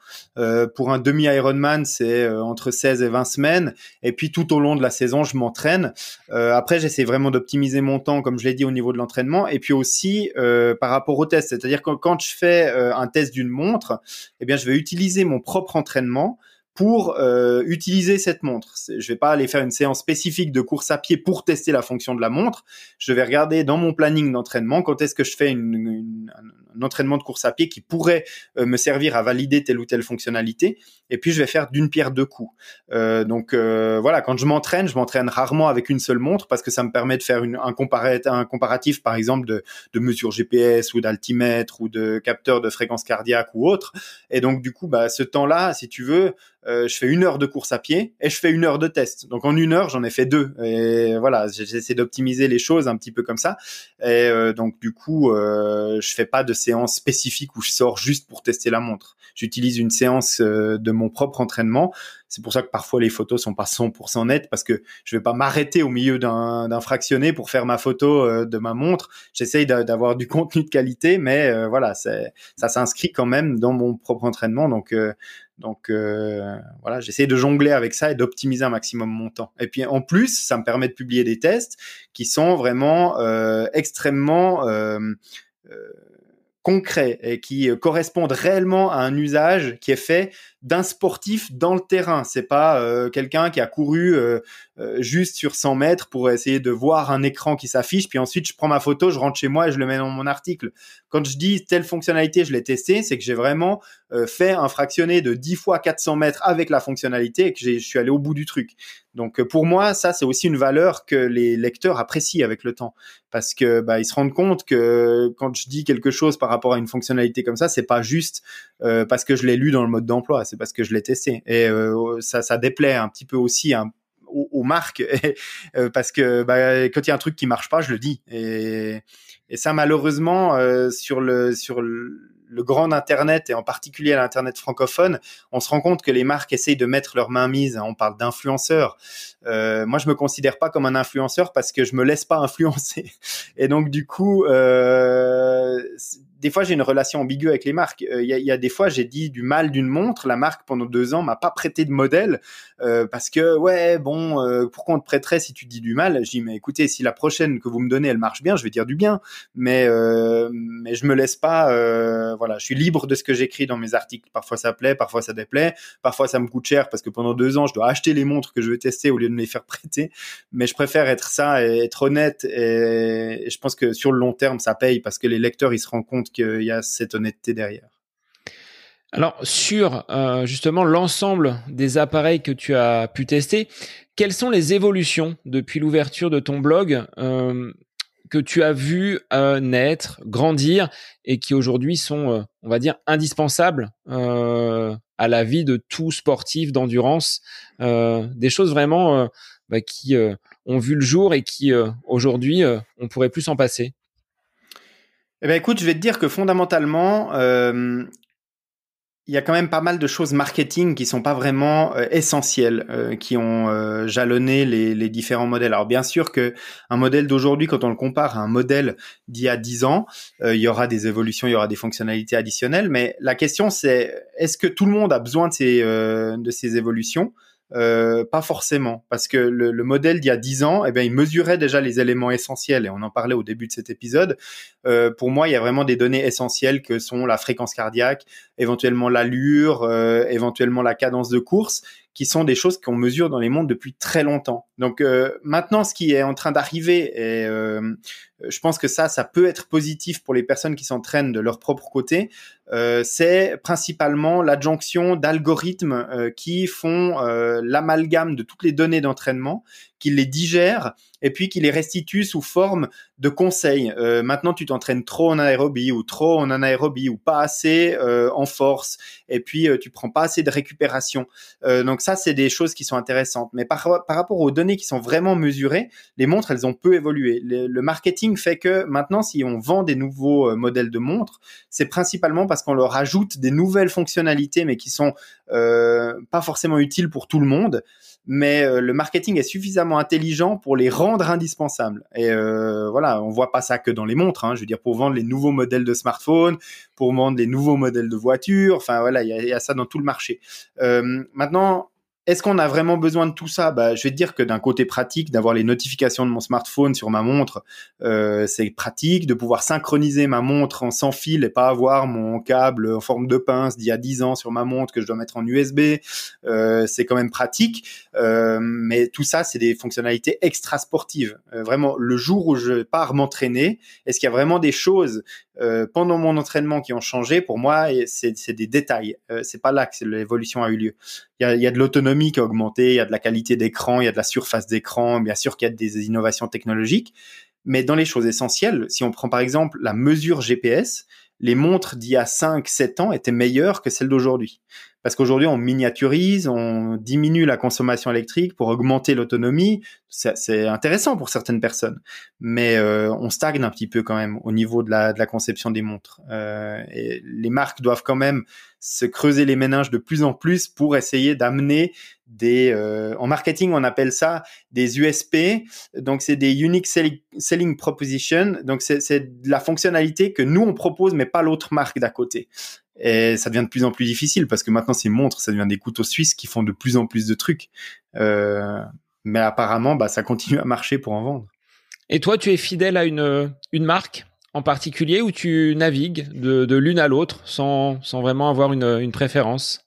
Pour un demi-Ironman, c'est entre 16 et 20 semaines. Et puis tout au long de la saison, je m'entraîne. Après, j'essaie vraiment d'optimiser mon temps, comme je l'ai dit, au niveau de l'entraînement. Et puis aussi par rapport au test, c'est-à-dire que quand je fais un test d'une montre, eh bien, je vais utiliser mon propre entraînement pour euh, utiliser cette montre. Je vais pas aller faire une séance spécifique de course à pied pour tester la fonction de la montre. Je vais regarder dans mon planning d'entraînement quand est-ce que je fais une, un entraînement de course à pied qui pourrait euh, me servir à valider telle ou telle fonctionnalité. Et puis je vais faire d'une pierre deux coups. Euh, donc euh, voilà, quand je m'entraîne, je m'entraîne rarement avec une seule montre parce que ça me permet de faire un, comparatif, par exemple, de, de mesures GPS ou d'altimètre ou de capteur de fréquence cardiaque ou autre. Et donc du coup, bah, ce temps-là, si tu veux, je fais une heure de course à pied et je fais une heure de test. Donc en une heure, j'en ai fait deux. Et voilà, j'essaie d'optimiser les choses un petit peu comme ça. Et donc du coup, euh, je fais pas de séance spécifique où je sors juste pour tester la montre. J'utilise une séance euh, de mon propre entraînement. C'est pour ça que parfois les photos sont pas 100% nettes parce que je vais pas m'arrêter au milieu d'un fractionné pour faire ma photo de ma montre. J'essaye d'avoir du contenu de qualité, mais voilà, ça s'inscrit quand même dans mon propre entraînement. Donc donc euh, voilà, j'essaie de jongler avec ça et d'optimiser un maximum mon temps. Et puis en plus, ça me permet de publier des tests qui sont vraiment euh, extrêmement euh, concrets et qui correspondent réellement à un usage qui est fait d'un sportif dans le terrain. C'est pas quelqu'un qui a couru juste sur 100 mètres pour essayer de voir un écran qui s'affiche, puis ensuite je prends ma photo, je rentre chez moi et je le mets dans mon article. Quand je dis telle fonctionnalité, je l'ai testé, c'est que j'ai vraiment euh, fait un fractionné de 10 fois 400 mètres avec la fonctionnalité et que je suis allé au bout du truc. Donc euh, pour moi, ça c'est aussi une valeur que les lecteurs apprécient avec le temps, parce que bah, ils se rendent compte que quand je dis quelque chose par rapport à une fonctionnalité comme ça, c'est pas juste euh, parce que je l'ai lu dans le mode d'emploi, c'est parce que je l'ai testé. Et ça, ça déplaît un petit peu aussi hein, aux, marques, parce que bah, quand il y a un truc qui marche pas, je le dis. Et et ça, malheureusement, euh, sur le sur le grand Internet et en particulier l'Internet francophone, on se rend compte que les marques essayent de mettre leur main mise. On parle d'influenceurs. Euh, moi, je me considère pas comme un influenceur parce que je me laisse pas influencer. Et donc, du coup, euh, des fois, j'ai une relation ambiguë avec les marques. Il y, a, des fois, j'ai dit du mal d'une montre. La marque, pendant deux ans, m'a pas prêté de modèle euh, parce que, ouais, bon, euh, pourquoi on te prêterait si tu dis du mal? Je dis, mais écoutez, si la prochaine que vous me donnez, elle marche bien, je vais dire du bien. Mais, euh, mais je me laisse pas. Voilà, je suis libre de ce que j'écris dans mes articles. Parfois, ça plaît, parfois, ça déplaît. Parfois, ça me coûte cher parce que pendant deux ans, je dois acheter les montres que je veux tester au lieu de me les faire prêter. Mais je préfère être ça et être honnête. Et, et je pense que sur le long terme, ça paye parce que les lecteurs, ils se rendent compte qu'il y a cette honnêteté derrière.
Alors sur euh, justement l'ensemble des appareils que tu as pu tester, quelles sont les évolutions depuis l'ouverture de ton blog euh, que tu as vu euh, naître, grandir et qui aujourd'hui sont, euh, on va dire, indispensables euh, à la vie de tout sportif d'endurance, des choses vraiment bah, qui ont vu le jour et qui aujourd'hui on pourrait plus s'en passer.
Eh ben écoute, je vais te dire que fondamentalement, il y a quand même pas mal de choses marketing qui sont pas vraiment euh, essentielles, euh, qui ont euh, jalonné les, différents modèles. Alors bien sûr que un modèle d'aujourd'hui, quand on le compare à un modèle d'il y a 10 ans, il y aura des évolutions, il y aura des fonctionnalités additionnelles. Mais la question c'est, est-ce que tout le monde a besoin de ces, évolutions? Pas forcément, parce que le, le modèle d'il y a 10 ans, eh bien, il mesurait déjà les éléments essentiels, et on en parlait au début de cet épisode. Euh, pour moi, il y a vraiment des données essentielles que sont la fréquence cardiaque, éventuellement l'allure, euh, éventuellement la cadence de course, qui sont des choses qu'on mesure dans les mondes depuis très longtemps. Donc euh, maintenant, ce qui est en train d'arriver, et je pense que ça, ça peut être positif pour les personnes qui s'entraînent de leur propre côté, c'est principalement l'adjonction d'algorithmes qui font l'amalgame de toutes les données d'entraînement, qui les digèrent et puis qui les restituent sous forme de conseils. Euh, maintenant, tu t'entraînes trop en aérobie ou trop en anaérobie ou pas assez euh, en force et puis euh, tu prends pas assez de récupération. donc ça, c'est des choses qui sont intéressantes. Mais par, rapport aux données qui sont vraiment mesurées, les montres, elles ont peu évolué. Le, le marketing fait que maintenant, si on vend des nouveaux modèles de montres, c'est principalement parce qu'on leur ajoute des nouvelles fonctionnalités, mais qui sont pas forcément utiles pour tout le monde mais euh, le marketing est suffisamment intelligent pour les rendre indispensables. Et euh, voilà, on voit pas ça que dans les montres. Hein, je veux dire, pour vendre les nouveaux modèles de smartphones, pour vendre les nouveaux modèles de voitures. Enfin voilà, il y, y a, ça dans tout le marché. Euh, maintenant, est-ce qu'on a vraiment besoin de tout ça? Bah, Je vais te dire que d'un côté pratique, d'avoir les notifications de mon smartphone sur ma montre, euh, c'est pratique. De pouvoir synchroniser ma montre en sans fil et pas avoir mon câble en forme de pince d'il y a 10 ans sur ma montre que je dois mettre en USB, euh, c'est quand même pratique. Euh, mais tout ça, c'est des fonctionnalités extra sportives. Euh, vraiment, le jour où je pars m'entraîner, est-ce qu'il y a vraiment des choses euh, pendant mon entraînement qui ont changé Pour moi, c'est des détails. Euh, c'est pas là que l'évolution a eu lieu. Il y a, il y a de l'autonomie qui a augmenté, il y a de la qualité d'écran, il y a de la surface d'écran, bien sûr qu'il y a des innovations technologiques. Mais dans les choses essentielles, si on prend par exemple la mesure GPS, les montres d'il y a 5-7 ans étaient meilleures que celles d'aujourd'hui. Parce qu'aujourd'hui, on miniaturise, on diminue la consommation électrique pour augmenter l'autonomie. C'est intéressant pour certaines personnes, mais euh, on stagne un petit peu quand même au niveau de la, conception des montres. Euh, et les marques doivent quand même se creuser les méninges de plus en plus pour essayer d'amener des euh, en marketing on appelle ça des USP donc c'est des unique selling, selling proposition donc c'est de la fonctionnalité que nous on propose mais pas l'autre marque d'à côté. Et ça devient de plus en plus difficile parce que maintenant ces montres ça devient des couteaux suisses qui font de plus en plus de trucs. Euh, mais apparemment bah ça continue à marcher pour en vendre.
Et toi tu es fidèle à une une marque en particulier où tu navigues de, de l'une à l'autre sans, sans vraiment avoir une, une préférence?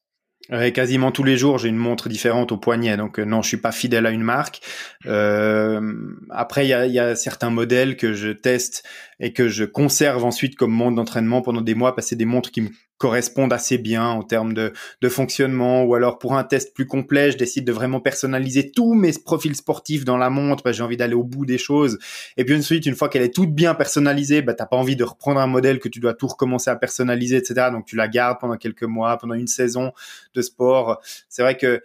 Ouais, quasiment tous les jours, j'ai une montre différente au poignet, donc euh, non, je suis pas fidèle à une marque. Euh, après, il y a, y a, certains modèles que je teste et que je conserve ensuite comme montre d'entraînement pendant des mois, c'est des montres qui me correspondent assez bien en termes de, de, fonctionnement. Ou alors pour un test plus complet je décide de vraiment personnaliser tous mes profils sportifs dans la montre parce que j'ai envie d'aller au bout des choses. Et puis ensuite une fois qu'elle est toute bien personnalisée bah t'as pas envie de reprendre un modèle que tu dois tout recommencer à personnaliser etc donc tu la gardes pendant quelques mois pendant une saison de sport. C'est vrai que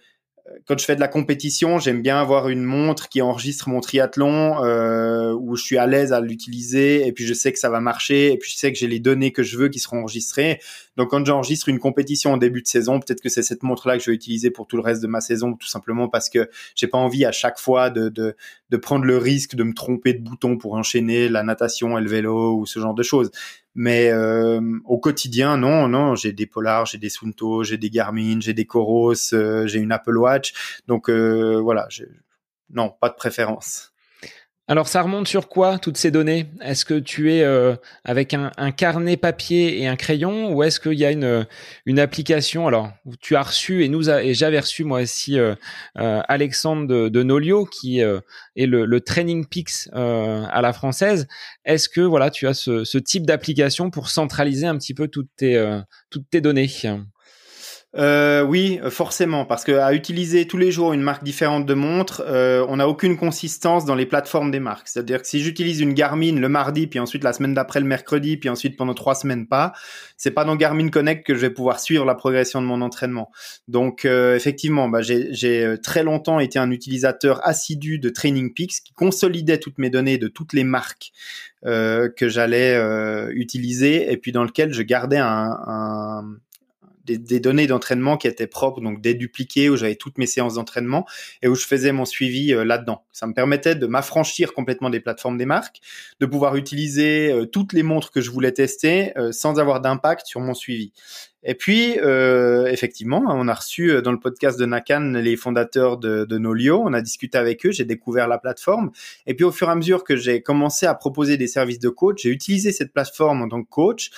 quand je fais de la compétition, j'aime bien avoir une montre qui enregistre mon triathlon, euh, où je suis à l'aise à l'utiliser, et puis je sais que ça va marcher, et puis je sais que j'ai les données que je veux qui seront enregistrées. Donc quand j'enregistre une compétition en début de saison, peut-être que c'est cette montre-là que je vais utiliser pour tout le reste de ma saison, tout simplement parce que j'ai pas envie à chaque fois de, de, de prendre le risque de me tromper de bouton pour enchaîner la natation et le vélo ou ce genre de choses. Mais euh, au quotidien, non, non, j'ai des Polar, j'ai des Sunto, j'ai des Garmin, j'ai des Coros, euh, j'ai une Apple Watch. Donc euh, voilà, non, pas de préférence.
Alors ça remonte sur quoi toutes ces données? Est-ce que tu es euh, avec un, carnet papier et un crayon ou est-ce qu'il y a une, une application? Alors tu as reçu et nous et j'avais reçu moi aussi euh, euh, Alexandre de, Nolio qui est le, Training Peaks à la française. Est-ce que voilà tu as ce, ce type d'application pour centraliser un petit peu toutes tes toutes tes données?
Euh, oui, forcément, parce que à utiliser tous les jours une marque différente de montre, euh, on n'a aucune consistance dans les plateformes des marques. C'est-à-dire que si j'utilise une Garmin le mardi, puis ensuite la semaine d'après le mercredi, puis ensuite pendant trois semaines pas, c'est pas dans Garmin Connect que je vais pouvoir suivre la progression de mon entraînement. Donc euh, effectivement, bah, j'ai euh, très longtemps été un utilisateur assidu de Training Peaks qui consolidait toutes mes données de toutes les marques euh, que j'allais euh, utiliser et puis dans lequel je gardais un, des, données d'entraînement qui étaient propres, donc dédupliquées, où j'avais toutes mes séances d'entraînement et où je faisais mon suivi euh, là-dedans. Ça me permettait de m'affranchir complètement des plateformes des marques, de pouvoir utiliser euh, toutes les montres que je voulais tester euh, sans avoir d'impact sur mon suivi. Et puis, effectivement, on a reçu dans le podcast de Nakan les fondateurs de, de Nolio. On a discuté avec eux, j'ai découvert la plateforme. Et puis, au fur et à mesure que j'ai commencé à proposer des services de coach, j'ai utilisé cette plateforme en tant que coach.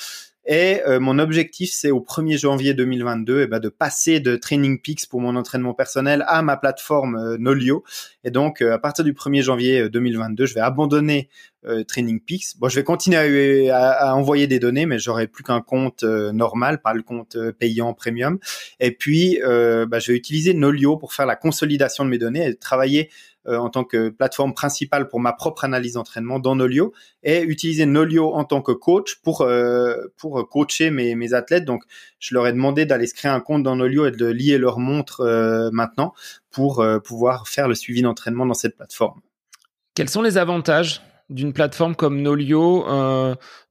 Et euh, mon objectif, c'est au 1er janvier 2022, et eh ben, de passer de Training Peaks pour mon entraînement personnel à ma plateforme euh, Nolio. Et donc, euh, à partir du 1er janvier 2022, je vais abandonner Training Peaks. Bon, je vais continuer à, envoyer des données, mais j'aurai plus qu'un compte normal, pas le compte payant premium. Et puis, bah, je vais utiliser Nolio pour faire la consolidation de mes données et travailler euh, en tant que plateforme principale pour ma propre analyse d'entraînement dans Nolio et utiliser Nolio en tant que coach pour euh, pour coacher mes, mes athlètes. Donc, je leur ai demandé d'aller se créer un compte dans Nolio et de lier leur montre euh, maintenant pour pouvoir faire le suivi d'entraînement dans cette plateforme.
Quels sont les avantages d'une plateforme comme Nolio,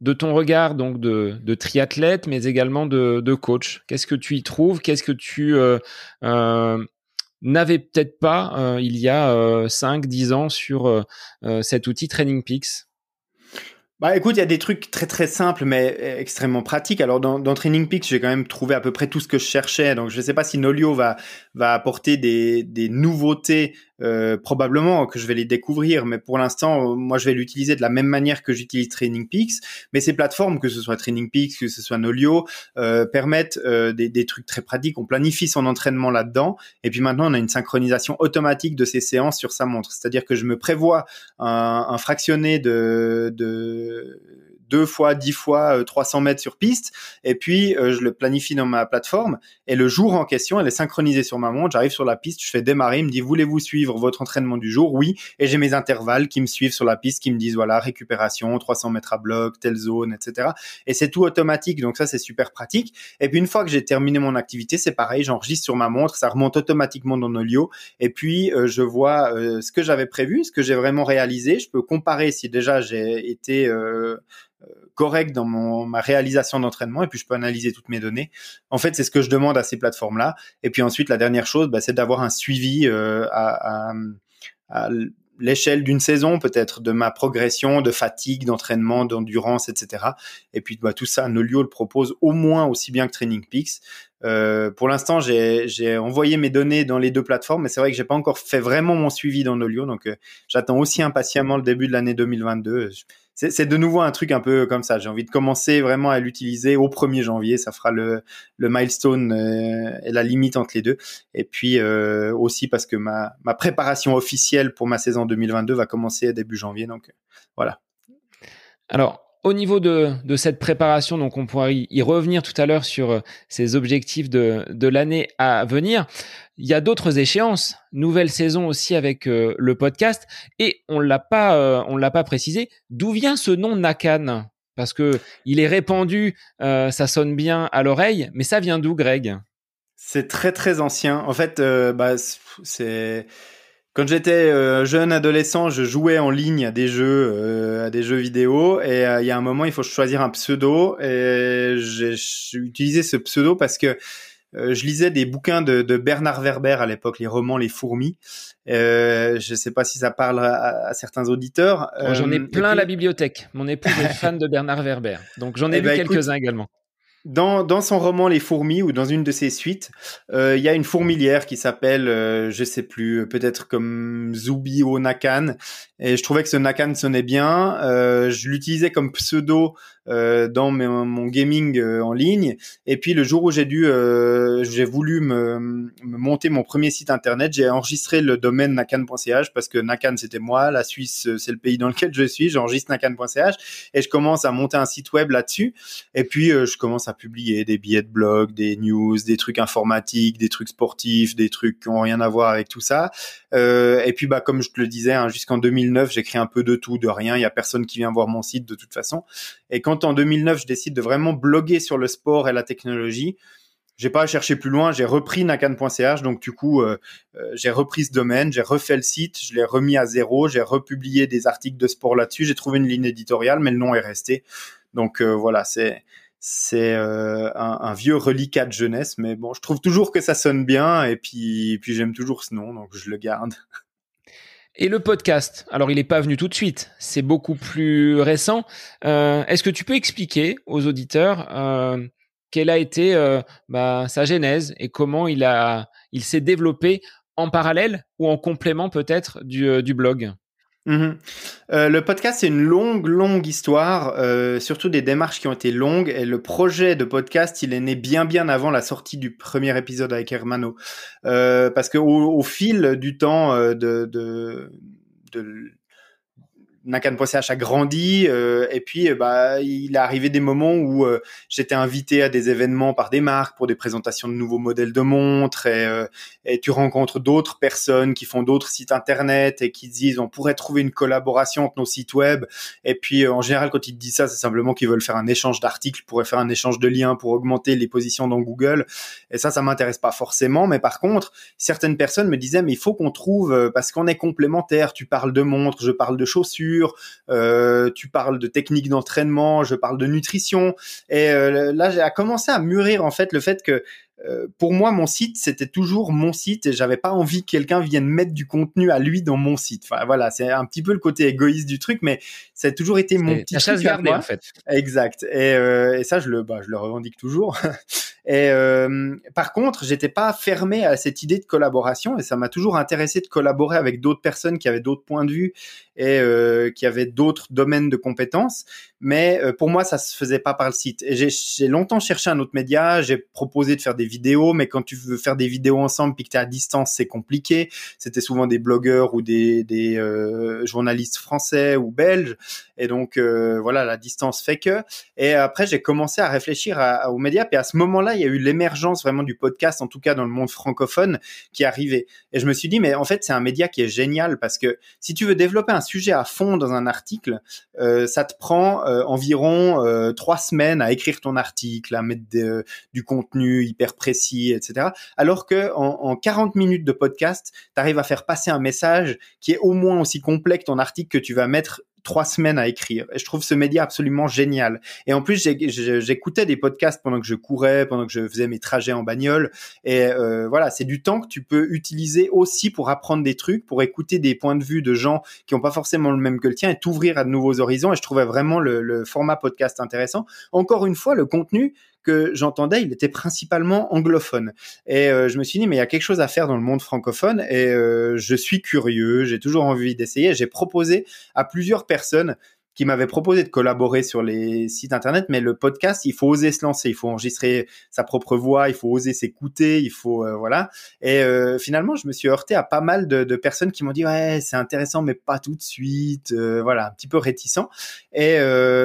de ton regard donc de, de triathlète, mais également de, de coach? Qu'est-ce que tu y trouves? Qu'est-ce que tu n'avait peut-être pas euh, il y a euh, 5-10 ans sur euh, euh, cet outil Training Peaks
bah écoute, il y a des trucs très très simples mais extrêmement pratiques. Alors dans, dans Training Peaks, j'ai quand même trouvé à peu près tout ce que je cherchais. Donc je ne sais pas si Nolio va va apporter des, des nouveautés euh, probablement que je vais les découvrir, mais pour l'instant, moi, je vais l'utiliser de la même manière que j'utilise Training Peaks. Mais ces plateformes, que ce soit Training Peaks, que ce soit Nolio, euh, permettent euh, des, des, trucs très pratiques. On planifie son entraînement là-dedans, et puis maintenant, on a une synchronisation automatique de ces séances sur sa montre. C'est-à-dire que je me prévois un, un fractionné de, de deux fois, dix fois 300 euh, mètres sur piste, et puis euh, je le planifie dans ma plateforme, et le jour en question, elle est synchronisée sur ma montre, j'arrive sur la piste, je fais démarrer, il me dit, voulez-vous suivre votre entraînement du jour? Oui, et j'ai mes intervalles qui me suivent sur la piste, qui me disent, voilà, récupération, 300 mètres à bloc, telle zone, etc. Et c'est tout automatique, donc ça, c'est super pratique. Et puis une fois que j'ai terminé mon activité, c'est pareil, j'enregistre sur ma montre, ça remonte automatiquement dans Nolio, et puis euh, je vois ce que j'avais prévu, ce que j'ai vraiment réalisé, je peux comparer si déjà j'ai été correct dans mon, ma réalisation d'entraînement et puis je peux analyser toutes mes données. En fait, c'est ce que je demande à ces plateformes-là. Et puis ensuite, la dernière chose, bah, c'est d'avoir un suivi euh, à, l'échelle d'une saison, peut-être de ma progression, de fatigue, d'entraînement, d'endurance, etc. Et puis bah, tout ça, Nolio le propose au moins aussi bien que Training Peaks. Euh, pour l'instant, j'ai envoyé mes données dans les deux plateformes, mais c'est vrai que j'ai pas encore fait vraiment mon suivi dans Nolio, donc euh, j'attends aussi impatiemment le début de l'année 2022 c'est de nouveau un truc un peu comme ça. J'ai envie de commencer vraiment à l'utiliser au 1er janvier. Ça fera le, le milestone euh, et la limite entre les deux. Et puis euh, aussi parce que ma, ma préparation officielle pour ma saison 2022 va commencer début janvier. Donc voilà.
Alors, au niveau de, de, cette préparation, donc on pourra y, revenir tout à l'heure sur euh, ces objectifs de, de l'année à venir. Il y a d'autres échéances, nouvelle saison aussi avec euh, le podcast, et on l'a pas, euh, on l'a pas précisé. D'où vient ce nom Nakan? Parce que il est répandu, ça sonne bien à l'oreille, mais ça vient d'où, Greg?
C'est très très ancien. En fait, bah, c'est quand j'étais euh, jeune adolescent, je jouais en ligne à des jeux, euh, à des jeux vidéo, et il y a un moment, il faut choisir un pseudo, et j'ai utilisé ce pseudo parce que je lisais des bouquins de, de Bernard Werber à l'époque, les romans Les Fourmis. Euh, je ne sais pas si ça parle à, certains auditeurs.
j'en ai plein la bibliothèque. Mon épouse est fan de Bernard Werber, donc j'en ai eh lu ben, quelques-uns également.
Dans, dans, son roman Les fourmis ou dans une de ses suites, euh, il y a une fourmilière qui s'appelle, euh, je sais plus, peut-être comme Zubi Nakan. Et je trouvais que ce Nakan sonnait bien. Euh, je l'utilisais comme pseudo euh, dans mon gaming euh, en ligne. Et puis le jour où j'ai dû, euh, j'ai voulu me, me, monter mon premier site internet, j'ai enregistré le domaine nakan.ch parce que Nakan c'était moi, la Suisse c'est le pays dans lequel je suis. J'enregistre nakan.ch et je commence à monter un site web là-dessus. Et puis je commence à publier des billets de blog, des news, des trucs informatiques, des trucs sportifs, des trucs qui ont rien à voir avec tout ça. Et puis bah comme je te le disais, hein, jusqu'en 2009 j'écris un peu de tout, de rien. Il y a personne qui vient voir mon site de toute façon. Et quand en 2009, je décide de vraiment bloguer sur le sport et la technologie, j'ai pas à chercher plus loin, j'ai repris nakan.ch, donc du coup, euh, euh, j'ai repris ce domaine, j'ai refait le site, je l'ai remis à zéro, j'ai republié des articles de sport là-dessus, j'ai trouvé une ligne éditoriale, mais le nom est resté. Donc euh, voilà, c'est c'est un, un, vieux reliquat de jeunesse, mais bon, je trouve toujours que ça sonne bien, et puis j'aime toujours ce nom, donc je le garde.
Et le podcast, alors il n'est pas venu tout de suite, c'est beaucoup plus récent. Euh, est-ce que tu peux expliquer aux auditeurs euh, quelle a été euh, bah, sa genèse et comment il s'est développé en parallèle ou en complément peut-être du blog?
Mhm. Euh, le podcast, c'est une longue, longue histoire, euh, surtout des démarches qui ont été longues. Et le projet de podcast, il est né bien, bien avant la sortie du premier épisode avec Hermano. Euh, parce que au, fil du temps de, de Nakan.ch a grandi euh, et puis euh, bah il est arrivé des moments où euh, j'étais invité à des événements par des marques pour des présentations de nouveaux modèles de montres et, et tu rencontres d'autres personnes qui font d'autres sites internet et qui disent on pourrait trouver une collaboration entre nos sites web. Et puis en général quand ils te disent ça c'est simplement qu'ils veulent faire un échange d'articles pourraient faire un échange de liens pour augmenter les positions dans Google. Et ça ça m'intéresse pas forcément mais par contre certaines personnes me disaient mais il faut qu'on trouve parce qu'on est complémentaires. Tu parles de montres je parle de chaussures euh, tu parles de techniques d'entraînement, je parle de nutrition. Et euh, là, j'ai commencé à mûrir en fait le fait que euh, pour moi, mon site, c'était toujours mon site et j'avais pas envie que quelqu'un vienne mettre du contenu à lui dans mon site. Enfin, voilà, c'est un petit peu le côté égoïste du truc, mais ça a toujours été mon petit
truc à en fait.
Exact. Et, euh, et ça, je le, bah, je le revendique toujours. et euh, par contre, j'étais pas fermé à cette idée de collaboration et ça m'a toujours intéressé de collaborer avec d'autres personnes qui avaient d'autres points de vue et qui avaient d'autres domaines de compétences. Mais pour moi, ça se faisait pas par le site. Et j'ai longtemps cherché un autre média. J'ai proposé de faire des vidéos, mais quand tu veux faire des vidéos ensemble puis que tu es à distance, c'est compliqué. C'était souvent des blogueurs ou des, euh, journalistes français ou belges. Et donc, euh, voilà, la distance fait que. Et après, j'ai commencé à réfléchir à, aux médias. Puis à ce moment-là, il y a eu l'émergence vraiment du podcast, en tout cas dans le monde francophone, qui arrivait. Et je me suis dit, mais en fait, c'est un média qui est génial parce que si tu veux développer un sujet à fond dans un article, euh, ça te prend environ trois semaines à écrire ton article, à mettre du contenu hyper précis, etc. Alors que en, en 40 minutes de podcast, tu arrives à faire passer un message qui est au moins aussi complet que ton article que tu vas mettre trois semaines à écrire. Et je trouve ce média absolument génial. Et en plus, j'écoutais des podcasts pendant que je courais, pendant que je faisais mes trajets en bagnole. Et euh, voilà, c'est du temps que tu peux utiliser aussi pour apprendre des trucs, pour écouter des points de vue de gens qui n'ont pas forcément le même que le tien et t'ouvrir à de nouveaux horizons. Et je trouvais vraiment le, le format podcast intéressant. Encore une fois, le contenu, que j'entendais, il était principalement anglophone. Et euh, je me suis dit, mais il y a quelque chose à faire dans le monde francophone. Et euh, je suis curieux, j'ai toujours envie d'essayer. J'ai proposé à plusieurs personnes qui m'avait proposé de collaborer sur les sites internet, mais le podcast, il faut oser se lancer, il faut enregistrer sa propre voix, il faut oser s'écouter, il faut euh, voilà. Et euh, finalement, je me suis heurté à pas mal de, personnes qui m'ont dit ouais, c'est intéressant, mais pas tout de suite, euh, voilà, un petit peu réticent. Et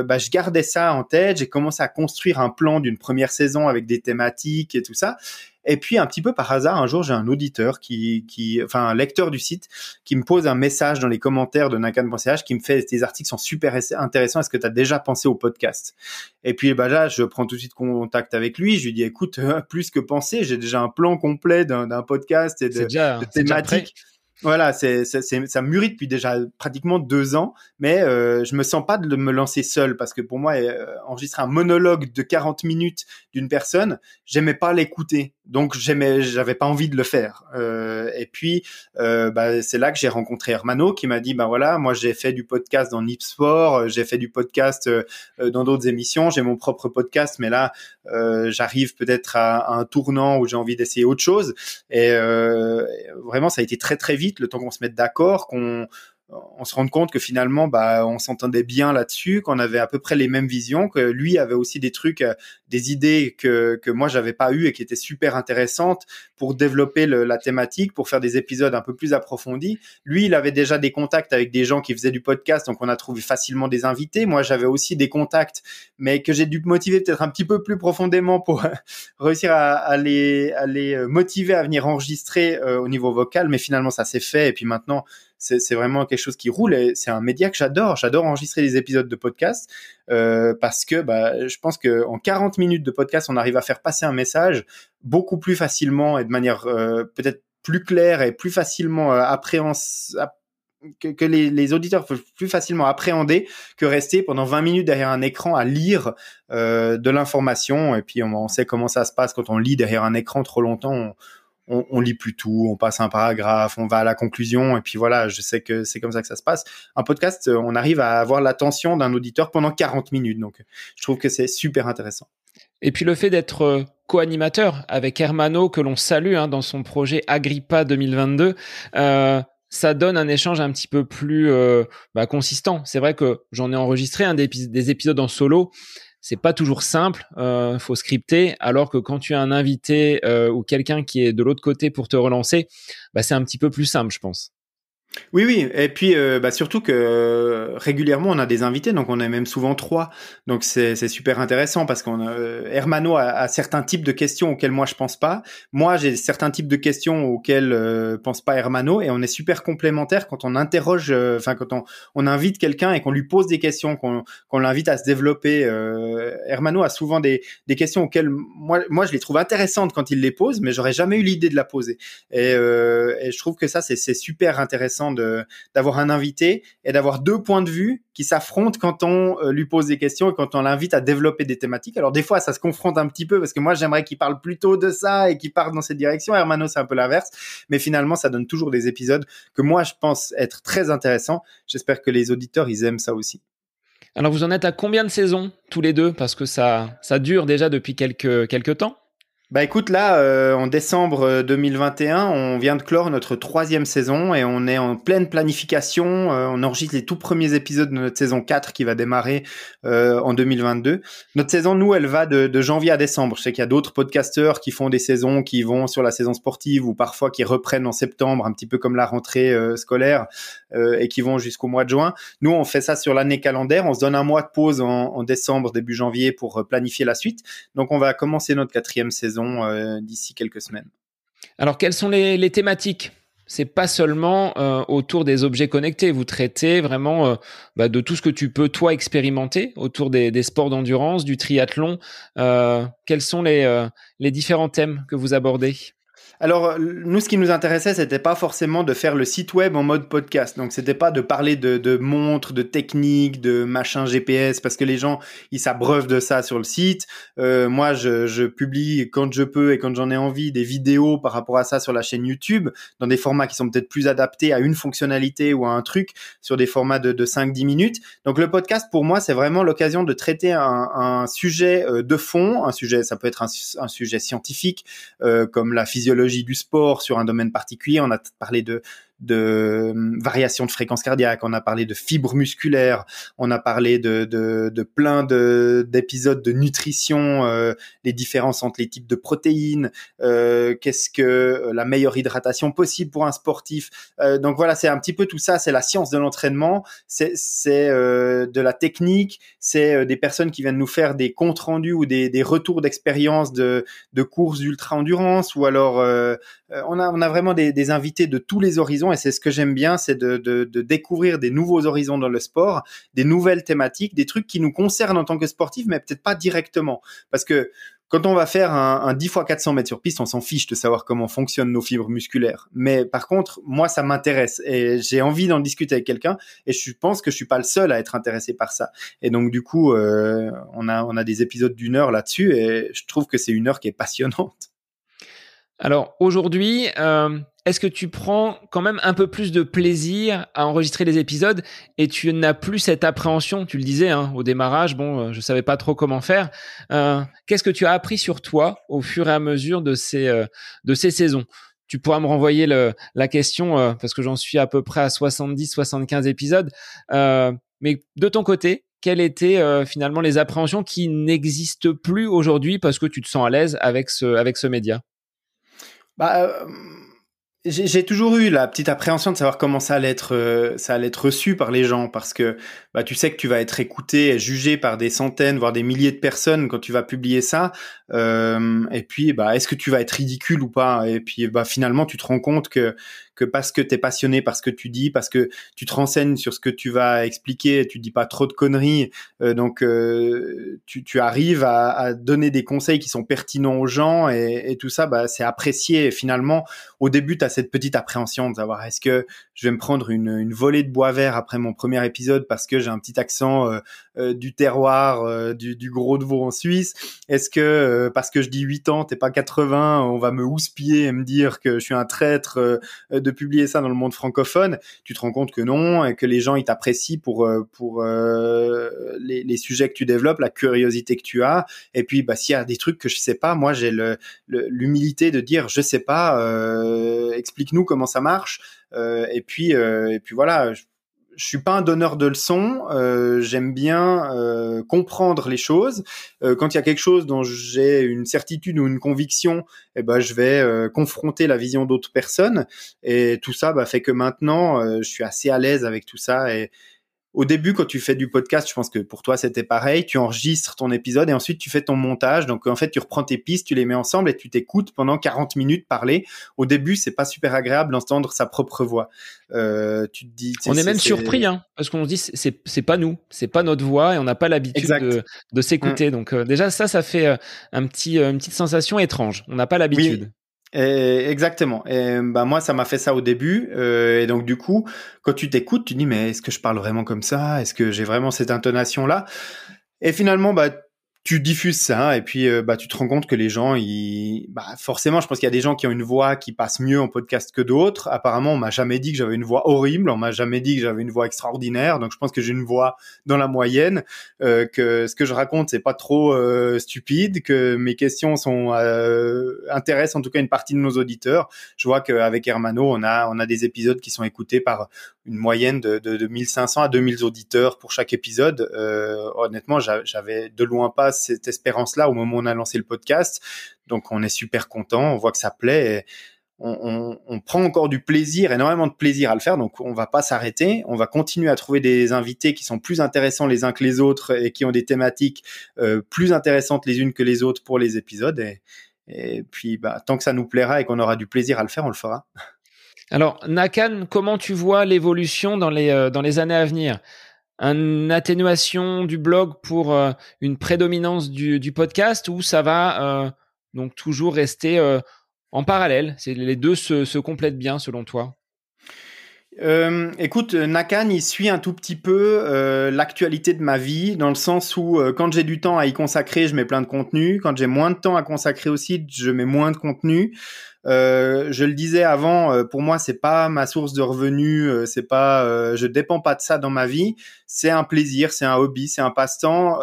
bah, je gardais ça en tête, j'ai commencé à construire un plan d'une première saison avec des thématiques et tout ça. Et puis un petit peu par hasard, un jour, j'ai un auditeur qui, qui, enfin un lecteur du site, qui me pose un message dans les commentaires de nakan.ch qui me fait tes articles sont super intéressants. Est-ce que tu as déjà pensé au podcast? Et puis bah là, je prends tout de suite contact avec lui. Je lui dis écoute, plus que penser, j'ai déjà un plan complet d'un podcast et de, de thématiques. Voilà, c'est, ça mûrit depuis déjà pratiquement deux ans, mais euh, je me sens pas de me lancer seul parce que pour moi, euh, enregistrer un monologue de 40 minutes d'une personne, j'aimais pas l'écouter, donc j'aimais, j'avais pas envie de le faire. Euh, et puis, euh, bah, c'est là que j'ai rencontré Hermano qui m'a dit, bah voilà, moi j'ai fait du podcast dans Nip Sport, euh, j'ai fait du podcast dans d'autres émissions, j'ai mon propre podcast, mais là, j'arrive peut-être à, à, un tournant où j'ai envie d'essayer autre chose. Et vraiment, ça a été très très vite le temps qu'on se mette d'accord, qu'on on se rend compte que finalement, bah, on s'entendait bien là-dessus, qu'on avait à peu près les mêmes visions, que lui avait aussi des trucs, euh, des idées que, que moi j'avais pas eu et qui étaient super intéressantes pour développer la thématique, pour faire des épisodes un peu plus approfondis. Lui, il avait déjà des contacts avec des gens qui faisaient du podcast, donc on a trouvé facilement des invités. Moi, j'avais aussi des contacts, mais que j'ai dû motiver peut-être un petit peu plus profondément pour réussir à, les, à les motiver à venir enregistrer euh, au niveau vocal. Mais finalement, ça s'est fait. Et puis maintenant, c'est vraiment quelque chose qui roule et c'est un média que j'adore. J'adore enregistrer des épisodes de podcast euh, parce que bah, je pense que en 40 minutes de podcast, on arrive à faire passer un message beaucoup plus facilement et de manière euh, peut-être plus claire et plus facilement euh, appréhensible que, les, les, auditeurs peuvent plus facilement appréhender que rester pendant 20 minutes derrière un écran à lire de l'information. Et puis on, sait comment ça se passe quand on lit derrière un écran trop longtemps. On, on, lit plus tout, on passe un paragraphe, on va à la conclusion, et puis voilà, je sais que c'est comme ça que ça se passe. Un podcast, euh, on arrive à avoir l'attention d'un auditeur pendant 40 minutes, donc je trouve que c'est super intéressant.
Et puis le fait d'être euh, co-animateur avec Hermano, que l'on salue hein, dans son projet Agrippa 2022, euh, ça donne un échange un petit peu plus bah, consistant. C'est vrai que j'en ai enregistré un des épisodes en solo c'est pas toujours simple, euh, faut scripter, alors que quand tu as un invité euh, ou quelqu'un qui est de l'autre côté pour te relancer, bah, c'est un petit peu plus simple, je pense.
Oui, oui, et puis euh, bah, surtout que euh, régulièrement on a des invités, donc on a même souvent trois, donc c'est super intéressant parce qu'on euh, Hermano a, certains types de questions auxquelles moi je pense pas, moi j'ai certains types de questions auxquelles euh, pense pas Hermano, et on est super complémentaires quand on interroge, euh, enfin quand on, on invite quelqu'un et qu'on lui pose des questions, qu'on qu'on l'invite à se développer. Hermano a souvent des, des questions auxquelles moi moi je les trouve intéressantes quand il les pose, mais j'aurais jamais eu l'idée de la poser, et, et je trouve que ça c'est super intéressant d'avoir un invité et d'avoir deux points de vue qui s'affrontent quand on euh, lui pose des questions et quand on l'invite à développer des thématiques. Alors des fois, ça se confronte un petit peu parce que moi, j'aimerais qu'il parle plutôt de ça et qu'il parte dans cette direction. Hermano, c'est un peu l'inverse, mais finalement, ça donne toujours des épisodes que moi, je pense être très intéressants. J'espère que les auditeurs, ils aiment ça aussi.
Alors vous en êtes à combien de saisons tous les deux? Parce que ça, ça dure déjà depuis quelques, quelques temps.
Bah écoute, là, euh, en décembre 2021, euh, on vient de clore notre troisième saison et on est en pleine planification. Euh, on enregistre les tout premiers épisodes de notre saison 4 qui va démarrer en 2022. Notre saison, nous, elle va de, de janvier à décembre. Je sais qu'il y a d'autres podcasteurs qui font des saisons qui vont sur la saison sportive ou parfois qui reprennent en septembre, un petit peu comme la rentrée scolaire et qui vont jusqu'au mois de juin. Nous, on fait ça sur l'année calendaire. On se donne un mois de pause en, en décembre, début janvier pour planifier la suite. Donc, on va commencer notre quatrième saison euh, d'ici quelques semaines.
Alors, quelles sont les, thématiques? C'est pas seulement euh, autour des objets connectés. Vous traitez vraiment euh, bah, de tout ce que tu peux toi expérimenter autour des, sports d'endurance, du triathlon. quels sont les, les différents thèmes que vous abordez?
Alors, nous, ce qui nous intéressait, c'était pas forcément de faire le site web en mode podcast. Donc, c'était pas de parler de, de montres, de techniques, de machin GPS, parce que les gens, ils s'abreuvent de ça sur le site. Euh, moi, je, je, publie quand je peux et quand j'en ai envie des vidéos par rapport à ça sur la chaîne YouTube, dans des formats qui sont peut-être plus adaptés à une fonctionnalité ou à un truc, sur des formats de, de 5-10 minutes. Donc, le podcast, pour moi, c'est vraiment l'occasion de traiter un, un, sujet euh, de fond, un sujet, ça peut être un, un sujet scientifique, euh, comme la physiologie du sport sur un domaine particulier. On a parlé de, de hum, variation de fréquence cardiaque, on a parlé de fibres musculaires, on a parlé de, de, de plein d'épisodes de, nutrition, euh, les différences entre les types de protéines, euh, qu'est-ce que euh, la meilleure hydratation possible pour un sportif. Euh, donc voilà, c'est un petit peu tout ça, c'est la science de l'entraînement, c'est euh, de la technique, c'est des personnes qui viennent nous faire des comptes rendus ou des, des retours d'expérience de, de courses d'ultra endurance ou alors on a on a vraiment des invités de tous les horizons et c'est ce que j'aime bien, c'est de, de, découvrir des nouveaux horizons dans le sport, des nouvelles thématiques, des trucs qui nous concernent en tant que sportifs, mais peut-être pas directement. Parce que quand on va faire un, un 10 x 400 mètres sur piste, on s'en fiche de savoir comment fonctionnent nos fibres musculaires. Mais par contre, moi, ça m'intéresse et j'ai envie d'en discuter avec quelqu'un. Et je pense que je suis pas le seul à être intéressé par ça. Et donc, du coup, euh, on a des épisodes d'une heure là-dessus et je trouve que c'est une heure qui est passionnante.
Alors aujourd'hui, euh, est-ce que tu prends quand même un peu plus de plaisir à enregistrer les épisodes et tu n'as plus cette appréhension? Tu le disais hein, au démarrage, bon, euh, je savais pas trop comment faire. Euh, Qu'est-ce que tu as appris sur toi au fur et à mesure de ces euh, de ces saisons? Tu pourras me renvoyer la question euh, parce que j'en suis à peu près à 70-75 épisodes. mais de ton côté, quelles étaient finalement les appréhensions qui n'existent plus aujourd'hui parce que tu te sens à l'aise avec ce avec ce média?
Bah, euh, j'ai toujours eu la petite appréhension de savoir comment ça allait être, euh, ça allait être reçu par les gens, parce que bah, tu sais que tu vas être écouté et jugé par des centaines, voire des milliers de personnes quand tu vas publier ça. Euh, et puis, bah, est-ce que tu vas être ridicule ou pas? Et puis, bah, finalement, tu te rends compte que que parce que tu es passionné par ce que tu dis, parce que tu te renseignes sur ce que tu vas expliquer, tu dis pas trop de conneries, euh, donc euh, tu, tu, arrives à, à, donner des conseils qui sont pertinents aux gens et, et tout ça, bah, c'est apprécié. Et finalement, au début, tu as cette petite appréhension de savoir est-ce que je vais me prendre une, une, volée de bois vert après mon premier épisode parce que j'ai un petit accent euh du terroir, euh, du, du, gros de veau en Suisse Est-ce que euh, parce que je dis 8 ans, t'es pas 80, on va me houspiller et me dire que je suis un traître de publier ça dans le monde francophone, tu te rends compte que non, et que les gens ils t'apprécient pour euh, pour euh, les, les, sujets que tu développes, la curiosité que tu as, et puis bah s'il y a des trucs que je sais pas, moi j'ai l'humilité de dire je sais pas, euh, explique-nous comment ça marche, et puis et puis voilà. Je suis pas un donneur de leçons. Euh, J'aime bien euh, comprendre les choses. Euh, quand il y a quelque chose dont j'ai une certitude ou une conviction, eh ben je vais confronter la vision d'autres personnes. Et tout ça bah, fait que maintenant, je suis assez à l'aise avec tout ça et, au début, quand tu fais du podcast, je pense que pour toi c'était pareil. Tu enregistres ton épisode et ensuite tu fais ton montage. Donc en fait, tu reprends tes pistes, tu les mets ensemble et tu t'écoutes pendant 40 minutes parler. Au début, c'est pas super agréable d'entendre sa propre voix. Euh, tu te dis.
On est, même surpris, hein, parce qu'on se dit c'est c'est pas nous, c'est pas notre voix et on n'a pas l'habitude de, de s'écouter. Mm. Donc euh, déjà ça, ça fait euh, un petit une petite sensation étrange. On n'a pas l'habitude.
Et exactement. Et bah moi, ça m'a fait ça au début. Euh, et donc du coup, quand tu t'écoutes, tu dis mais est-ce que je parle vraiment comme ça? Est-ce que j'ai vraiment cette intonation là Et finalement, bah tu diffuses ça et puis euh, bah tu te rends compte que les gens ils bah forcément je pense qu'il y a des gens qui ont une voix qui passe mieux en podcast que d'autres. Apparemment on m'a jamais dit que j'avais une voix horrible. On m'a jamais dit que j'avais une voix extraordinaire. Donc je pense que j'ai une voix dans la moyenne euh, que ce que je raconte c'est pas trop euh, stupide que mes questions sont intéressent en tout cas une partie de nos auditeurs. Je vois qu'avec Hermano on a on a des épisodes qui sont écoutés par une moyenne de, de, de 1500 à 2000 auditeurs pour chaque épisode. Honnêtement j'avais de loin pas cette espérance-là au moment où on a lancé le podcast. Donc on est super content, on voit que ça plaît. Et on, prend encore du plaisir, énormément de plaisir à le faire. Donc on va pas s'arrêter. On va continuer à trouver des invités qui sont plus intéressants les uns que les autres et qui ont des thématiques euh, plus intéressantes les unes que les autres pour les épisodes. Et, et puis bah, tant que ça nous plaira et qu'on aura du plaisir à le faire, on le fera.
Alors Nakan, comment tu vois l'évolution dans les euh, dans les années à venir? Une atténuation du blog pour euh, une prédominance du, podcast ou ça va euh, donc toujours rester euh, en parallèle? Les deux se, se, complètent bien selon toi?
Écoute, Nakan, il suit un tout petit peu l'actualité de ma vie, dans le sens où quand j'ai du temps à y consacrer, je mets plein de contenu. Quand j'ai moins de temps à consacrer aussi, je mets moins de contenu. Euh, je le disais avant, euh, pour moi, c'est pas ma source de revenus, euh, c'est pas, je dépends pas de ça dans ma vie. C'est un plaisir, c'est un hobby, c'est un passe-temps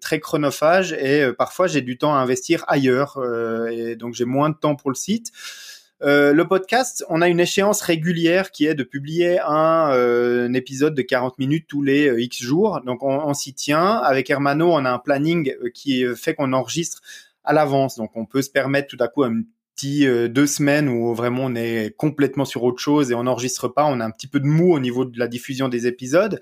très chronophage et parfois j'ai du temps à investir ailleurs et donc j'ai moins de temps pour le site. Le podcast, on a une échéance régulière qui est de publier un, épisode de 40 minutes tous les X jours. Donc on, on s'y tient. Avec Hermano, on a un planning qui fait qu'on enregistre à l'avance. Donc on peut se permettre tout à coup un euh, deux semaines où vraiment on est complètement sur autre chose et on n'enregistre pas, on a un petit peu de mou au niveau de la diffusion des épisodes,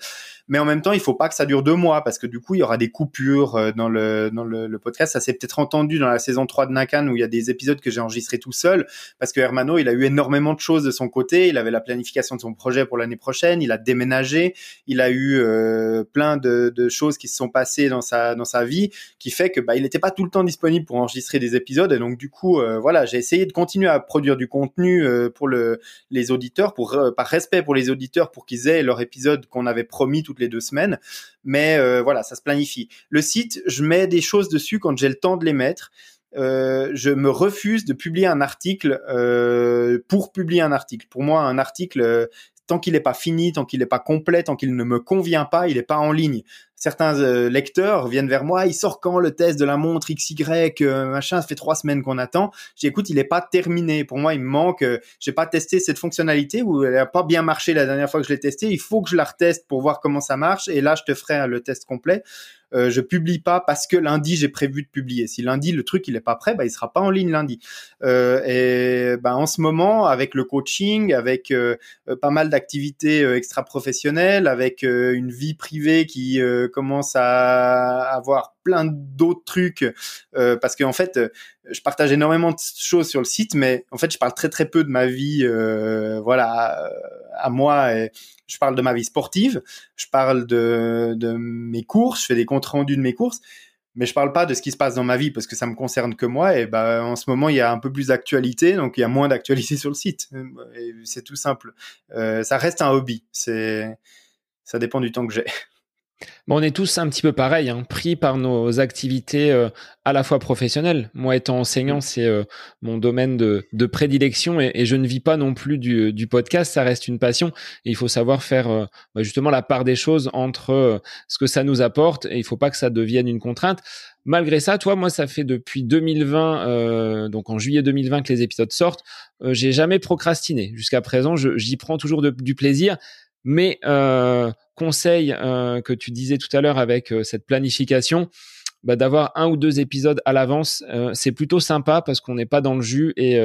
mais en même temps il faut pas que ça dure deux mois parce que du coup il y aura des coupures euh, dans le dans le, podcast. Ça s'est peut-être entendu dans la saison 3 de Nakan où il y a des épisodes que j'ai enregistrés tout seul parce que Hermano il a eu énormément de choses de son côté, il avait la planification de son projet pour l'année prochaine, il a déménagé, il a eu euh, plein de, choses qui se sont passées dans sa dans sa vie qui fait que bah il n'était pas tout le temps disponible pour enregistrer des épisodes. Et donc du coup voilà j'ai essayer de continuer à produire du contenu euh, pour le, les auditeurs, pour euh, par respect pour les auditeurs, pour qu'ils aient leur épisode qu'on avait promis toutes les deux semaines. Mais euh, voilà, ça se planifie. Le site, je mets des choses dessus quand j'ai le temps de les mettre. je me refuse de publier un article pour publier un article. Pour moi, un article, tant qu'il n'est pas fini, tant qu'il n'est pas complet, tant qu'il ne me convient pas, il n'est pas en ligne certains euh, lecteurs viennent vers moi, il sort quand le test de la montre XY, euh, machin, ça fait trois semaines qu'on attend. J'écoute, il n'est pas terminé. Pour moi, il me manque, euh, j'ai pas testé cette fonctionnalité ou elle a pas bien marché la dernière fois que je l'ai testé. Il faut que je la reteste pour voir comment ça marche. Et là, je te ferai le test complet. Euh, je publie pas parce que lundi j'ai prévu de publier. Si lundi le truc il est pas prêt, bah il sera pas en ligne lundi. Euh, et bah en ce moment avec le coaching, avec pas mal d'activités extra professionnelles, avec une vie privée qui commence à avoir plein d'autres trucs euh, parce qu'en fait je partage énormément de choses sur le site mais en fait je parle très très peu de ma vie euh, voilà à moi je parle de ma vie sportive je parle de, mes courses je fais des comptes rendus de mes courses mais je parle pas de ce qui se passe dans ma vie parce que ça me concerne que moi et bah en ce moment il y a un peu plus d'actualité donc il y a moins d'actualité sur le site. C'est tout simple. Euh, ça reste un hobby. C'est ça dépend du temps que j'ai
Bon, on est tous un petit peu pareil, hein, pris par nos activités euh, à la fois professionnelles. Moi, étant enseignant, c'est euh, mon domaine de, de prédilection et, et, je ne vis pas non plus du, du, podcast. Ça reste une passion et il faut savoir faire euh, bah, justement la part des choses entre ce que ça nous apporte et il faut pas que ça devienne une contrainte. Malgré ça, toi, moi, ça fait depuis 2020, donc en juillet 2020 que les épisodes sortent. j'ai jamais procrastiné jusqu'à présent. J'y prends toujours de, du plaisir, mais conseil euh, que tu disais tout à l'heure avec euh, cette planification, bah, d'avoir un ou deux épisodes à l'avance, euh, c'est plutôt sympa parce qu'on n'est pas dans le jus et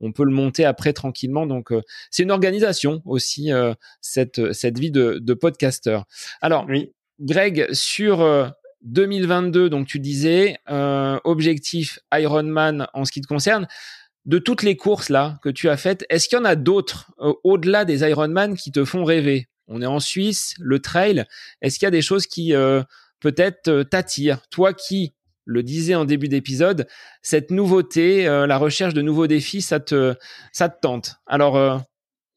on peut le monter après tranquillement. Donc c'est une organisation aussi cette cette vie de, de podcasteur. Alors, oui. Greg, sur 2022, donc tu disais objectif Ironman en ce qui te concerne. De toutes les courses là que tu as faites, est-ce qu'il y en a d'autres au-delà des Ironman qui te font rêver? On est en Suisse, le trail. Est-ce qu'il y a des choses qui euh, peut-être euh, t'attirent? Toi qui le disais en début d'épisode, cette nouveauté, euh, la recherche de nouveaux défis, ça te, ça te tente? Alors,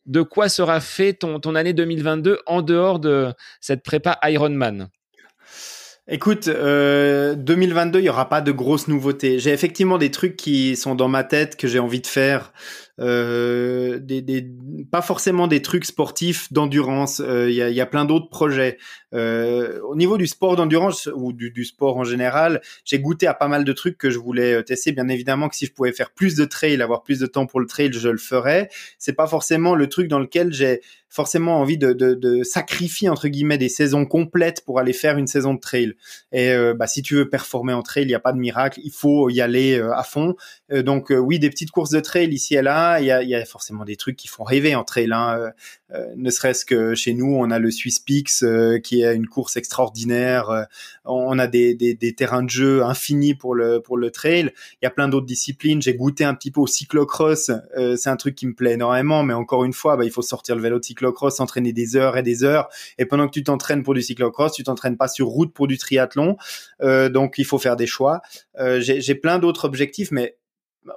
de quoi sera fait ton, ton année 2022 en dehors de cette prépa Ironman
Écoute, 2022, il y aura pas de grosses nouveautés. J'ai effectivement des trucs qui sont dans ma tête que j'ai envie de faire euh, pas forcément des trucs sportifs d'endurance. Euh, il y, a, plein d'autres projets. Euh, au niveau du sport d'endurance ou du, du, sport en général, j'ai goûté à pas mal de trucs que je voulais euh, tester. Bien évidemment que si je pouvais faire plus de trail, avoir plus de temps pour le trail, je le ferais. C'est pas forcément le truc dans lequel j'ai forcément envie de, de, de, sacrifier entre guillemets des saisons complètes pour aller faire une saison de trail. Et euh, bah, si tu veux performer en trail, il n'y a pas de miracle, il faut y aller à fond. donc oui, des petites courses de trail ici et là, il y a, forcément des trucs qui font rêver en trail. Hein. Euh, euh, ne serait-ce que chez nous, on a le Swiss Peaks euh, qui est une course extraordinaire. on a des, terrains de jeu infinis pour le pour le trail. Il y a plein d'autres disciplines. J'ai goûté un petit peu au cyclocross. c'est un truc qui me plaît énormément, mais encore une fois, bah, il faut sortir le vélo de cyclocross, s'entraîner des heures et des heures. Et pendant que tu t'entraînes pour du cyclocross, tu t'entraînes pas sur route pour du triathlon. donc il faut faire des choix. j'ai plein d'autres objectifs, mais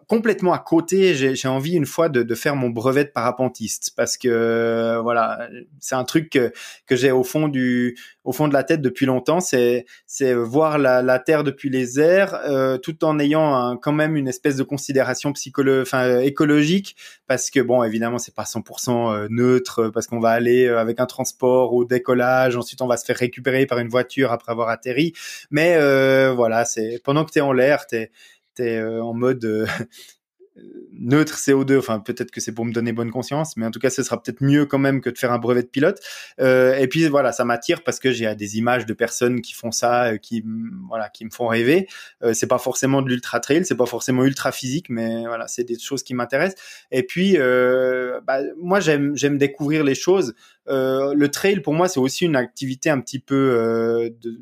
complètement à côté, j'ai envie une fois de, de, faire mon brevet de parapentiste parce que euh, voilà, c'est un truc que, que j'ai au fond du au fond de la tête depuis longtemps, c'est c'est voir la, la, terre depuis les airs euh, tout en ayant quand même une espèce de considération psychologique enfin écologique parce que bon évidemment c'est pas 100% euh, neutre parce qu'on va aller avec un transport au décollage, ensuite on va se faire récupérer par une voiture après avoir atterri, mais voilà, c'est pendant que tu es en l'air, tu es euh, en mode euh, neutre CO2. Enfin, peut-être que c'est pour me donner bonne conscience, mais en tout cas, ce sera peut-être mieux quand même que de faire un brevet de pilote. Euh, et puis voilà, ça m'attire parce que j'ai des images de personnes qui font ça, qui voilà, qui me font rêver. Euh, c'est pas forcément de l'ultra trail, c'est pas forcément ultra physique, mais voilà, c'est des choses qui m'intéressent. Et puis, bah, moi, j'aime j'aime découvrir les choses. Le trail, pour moi, c'est aussi une activité un petit peu de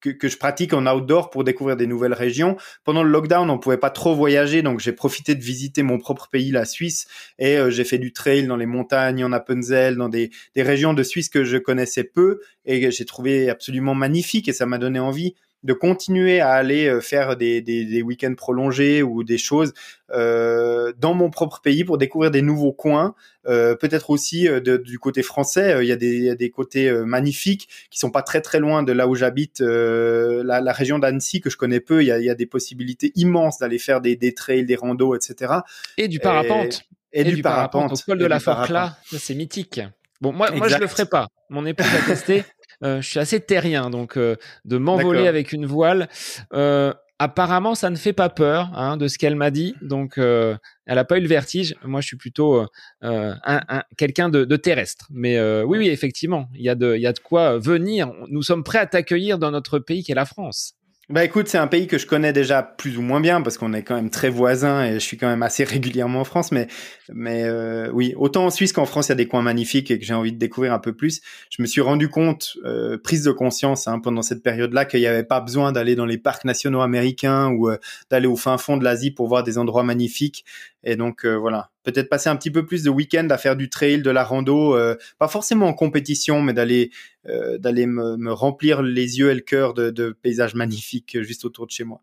que, que, je pratique en outdoor pour découvrir des nouvelles régions. Pendant le lockdown, on pouvait pas trop voyager, donc j'ai profité de visiter mon propre pays, la Suisse, et euh, j'ai fait du trail dans les montagnes, en Appenzell, dans des, des régions de Suisse que je connaissais peu, et j'ai trouvé absolument magnifique, et ça m'a donné envie de continuer à aller euh, faire des, des, des week-ends prolongés ou des choses euh, dans mon propre pays pour découvrir des nouveaux coins. Euh, Peut-être aussi de, du côté français, il y a des, il y a des côtés magnifiques qui sont pas très très loin de là où j'habite, la, la, région d'Annecy que je connais peu. Il y a, il y a des possibilités immenses d'aller faire des, des trails, des randos, etc.
Et du parapente.
Et, et, du, parapente. parapente.
Au col de la Forclaz, c'est mythique. Bon, moi, moi, je le ferai pas. Mon épouse a testé. Euh, je suis assez terrien, donc euh, de m'envoler avec une voile. Euh, apparemment, ça ne fait pas peur hein, de ce qu'elle m'a dit. Donc, euh, elle a pas eu le vertige. Moi, je suis plutôt un, un, quelqu'un de, de, terrestre. Mais oui, oui, effectivement, il y a de, il y a de quoi venir. Nous sommes prêts à t'accueillir dans notre pays qui est la France.
Bah écoute, c'est un pays que je connais déjà plus ou moins bien parce qu'on est quand même très voisins et je suis quand même assez régulièrement en France. Mais, mais euh, oui, autant en Suisse qu'en France, il y a des coins magnifiques et que j'ai envie de découvrir un peu plus. Je me suis rendu compte, euh, prise de conscience hein, pendant cette période-là, qu'il n'y avait pas besoin d'aller dans les parcs nationaux américains ou euh, d'aller au fin fond de l'Asie pour voir des endroits magnifiques. Et donc euh, voilà, peut-être passer un petit peu plus de week-end à faire du trail, de la rando, euh, pas forcément en compétition, mais d'aller euh, d'aller me, remplir les yeux et le cœur de, de, paysages magnifiques juste autour de chez moi.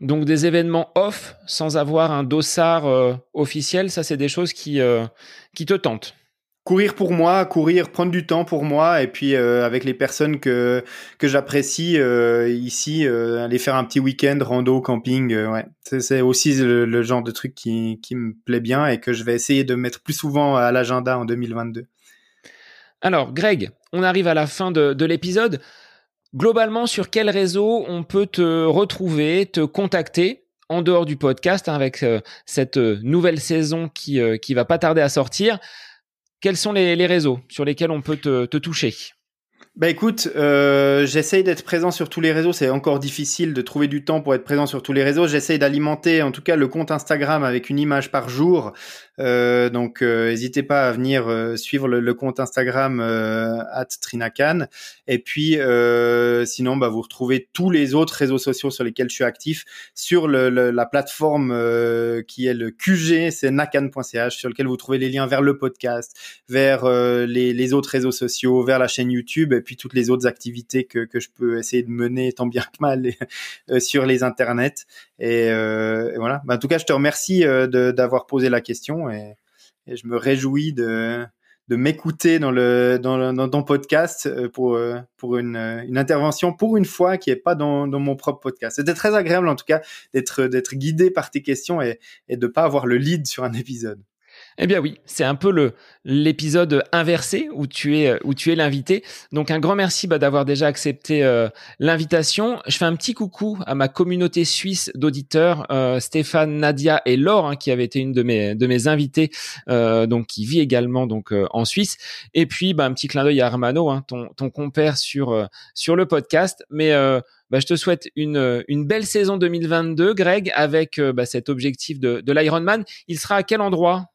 Donc des événements off sans avoir un dossard officiel, ça c'est des choses qui qui te tentent
courir pour moi, courir, prendre du temps pour moi, et puis euh, avec les personnes que que j'apprécie euh, ici, euh, aller faire un petit week-end rando, camping, ouais, c'est aussi le, le, genre de truc qui qui me plaît bien et que je vais essayer de mettre plus souvent à l'agenda en 2022.
Alors, Greg, on arrive à la fin de, de l'épisode. Globalement, sur quel réseau on peut te retrouver, te contacter en dehors du podcast hein, avec cette nouvelle saison qui qui va pas tarder à sortir? Quels sont les, réseaux sur lesquels on peut te toucher?
Bah écoute, euh, j'essaye d'être présent sur tous les réseaux. C'est encore difficile de trouver du temps pour être présent sur tous les réseaux. J'essaye d'alimenter, en tout cas, le compte Instagram avec une image par jour. Euh, donc, euh, n'hésitez pas à venir euh, suivre le, le, compte Instagram euh, @trinacan. Et puis, euh, sinon, bah, vous retrouvez tous les autres réseaux sociaux sur lesquels je suis actif sur le, le, la plateforme qui est le QG, c'est nacan.ch, sur lequel vous trouvez les liens vers le podcast, vers les, les, autres réseaux sociaux, vers la chaîne YouTube puis toutes les autres activités que, que je peux essayer de mener tant bien que mal euh, sur les internets. Et, euh, voilà. Bah, en tout cas, je te remercie euh, d'avoir posé la question et, je me réjouis de, de m'écouter dans le dans, dans ton podcast pour pour une, une intervention pour une fois qui est pas dans, dans mon propre podcast. C'était très agréable en tout cas d'être d'être guidé par tes questions et et de pas avoir le lead sur un épisode.
Eh bien oui, c'est un peu le l'épisode inversé où tu es où tu es l'invité. Donc un grand merci bah, d'avoir déjà accepté euh, l'invitation. Je fais un petit coucou à ma communauté suisse d'auditeurs, euh, Stéphane, Nadia et Laure, hein, qui avait été une de mes de mes invités, euh, donc qui vit également donc euh, en Suisse. Et puis bah, un petit clin d'œil à Armano, hein, ton ton compère sur euh, sur le podcast. Mais bah, je te souhaite une, une belle saison 2022, Greg, avec bah, cet objectif de, de l'Ironman. Il sera à quel endroit?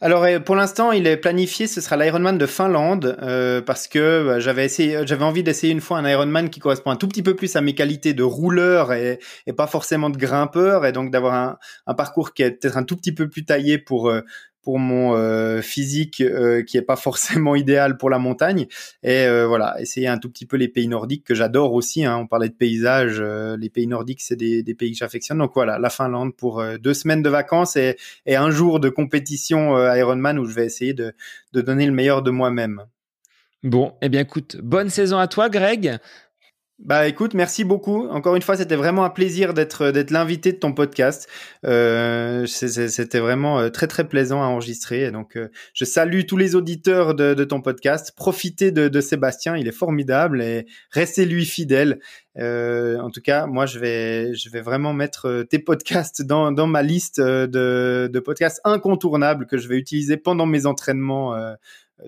Alors pour l'instant, il est planifié, ce sera l'Ironman de Finlande euh, parce que bah, j'avais essayé, j'avais envie d'essayer une fois un Ironman qui correspond un tout petit peu plus à mes qualités de rouleur et, pas forcément de grimpeur et donc d'avoir un, un, parcours qui est peut-être un tout petit peu plus taillé pour euh, pour mon euh, physique euh, qui est pas forcément idéal pour la montagne. Et euh, voilà essayer un tout petit peu les pays nordiques que j'adore aussi hein. on parlait de paysages les pays nordiques c'est des, pays que j'affectionne. Donc voilà la Finlande pour deux semaines de vacances et, et un jour de compétition Ironman où je vais essayer de, de donner le meilleur de moi-même.
Bon eh bien écoute bonne saison à toi Greg
Bah écoute, merci beaucoup. Encore une fois, c'était vraiment un plaisir d'être d'être l'invité de ton podcast. Euh, c'était vraiment euh, très très plaisant à enregistrer. donc, euh, je salue tous les auditeurs de, de ton podcast. Profitez de, de, Sébastien, il est formidable et restez lui fidèle. Euh, en tout cas, moi, je vais je vais vraiment mettre tes podcasts dans dans ma liste de, de podcasts incontournables que je vais utiliser pendant mes entraînements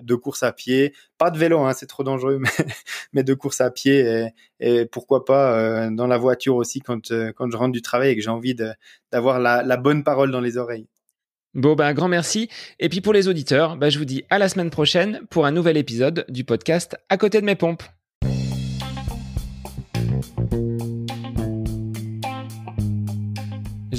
de course à pied, pas de vélo, hein, c'est trop dangereux, mais, de course à pied et, pourquoi pas euh, dans la voiture aussi quand, euh, quand je rentre du travail et que j'ai envie d'avoir la, la, bonne parole dans les oreilles.
Bon, ben, grand merci. Et puis pour les auditeurs, ben, je vous dis à la semaine prochaine pour un nouvel épisode du podcast À côté de mes pompes.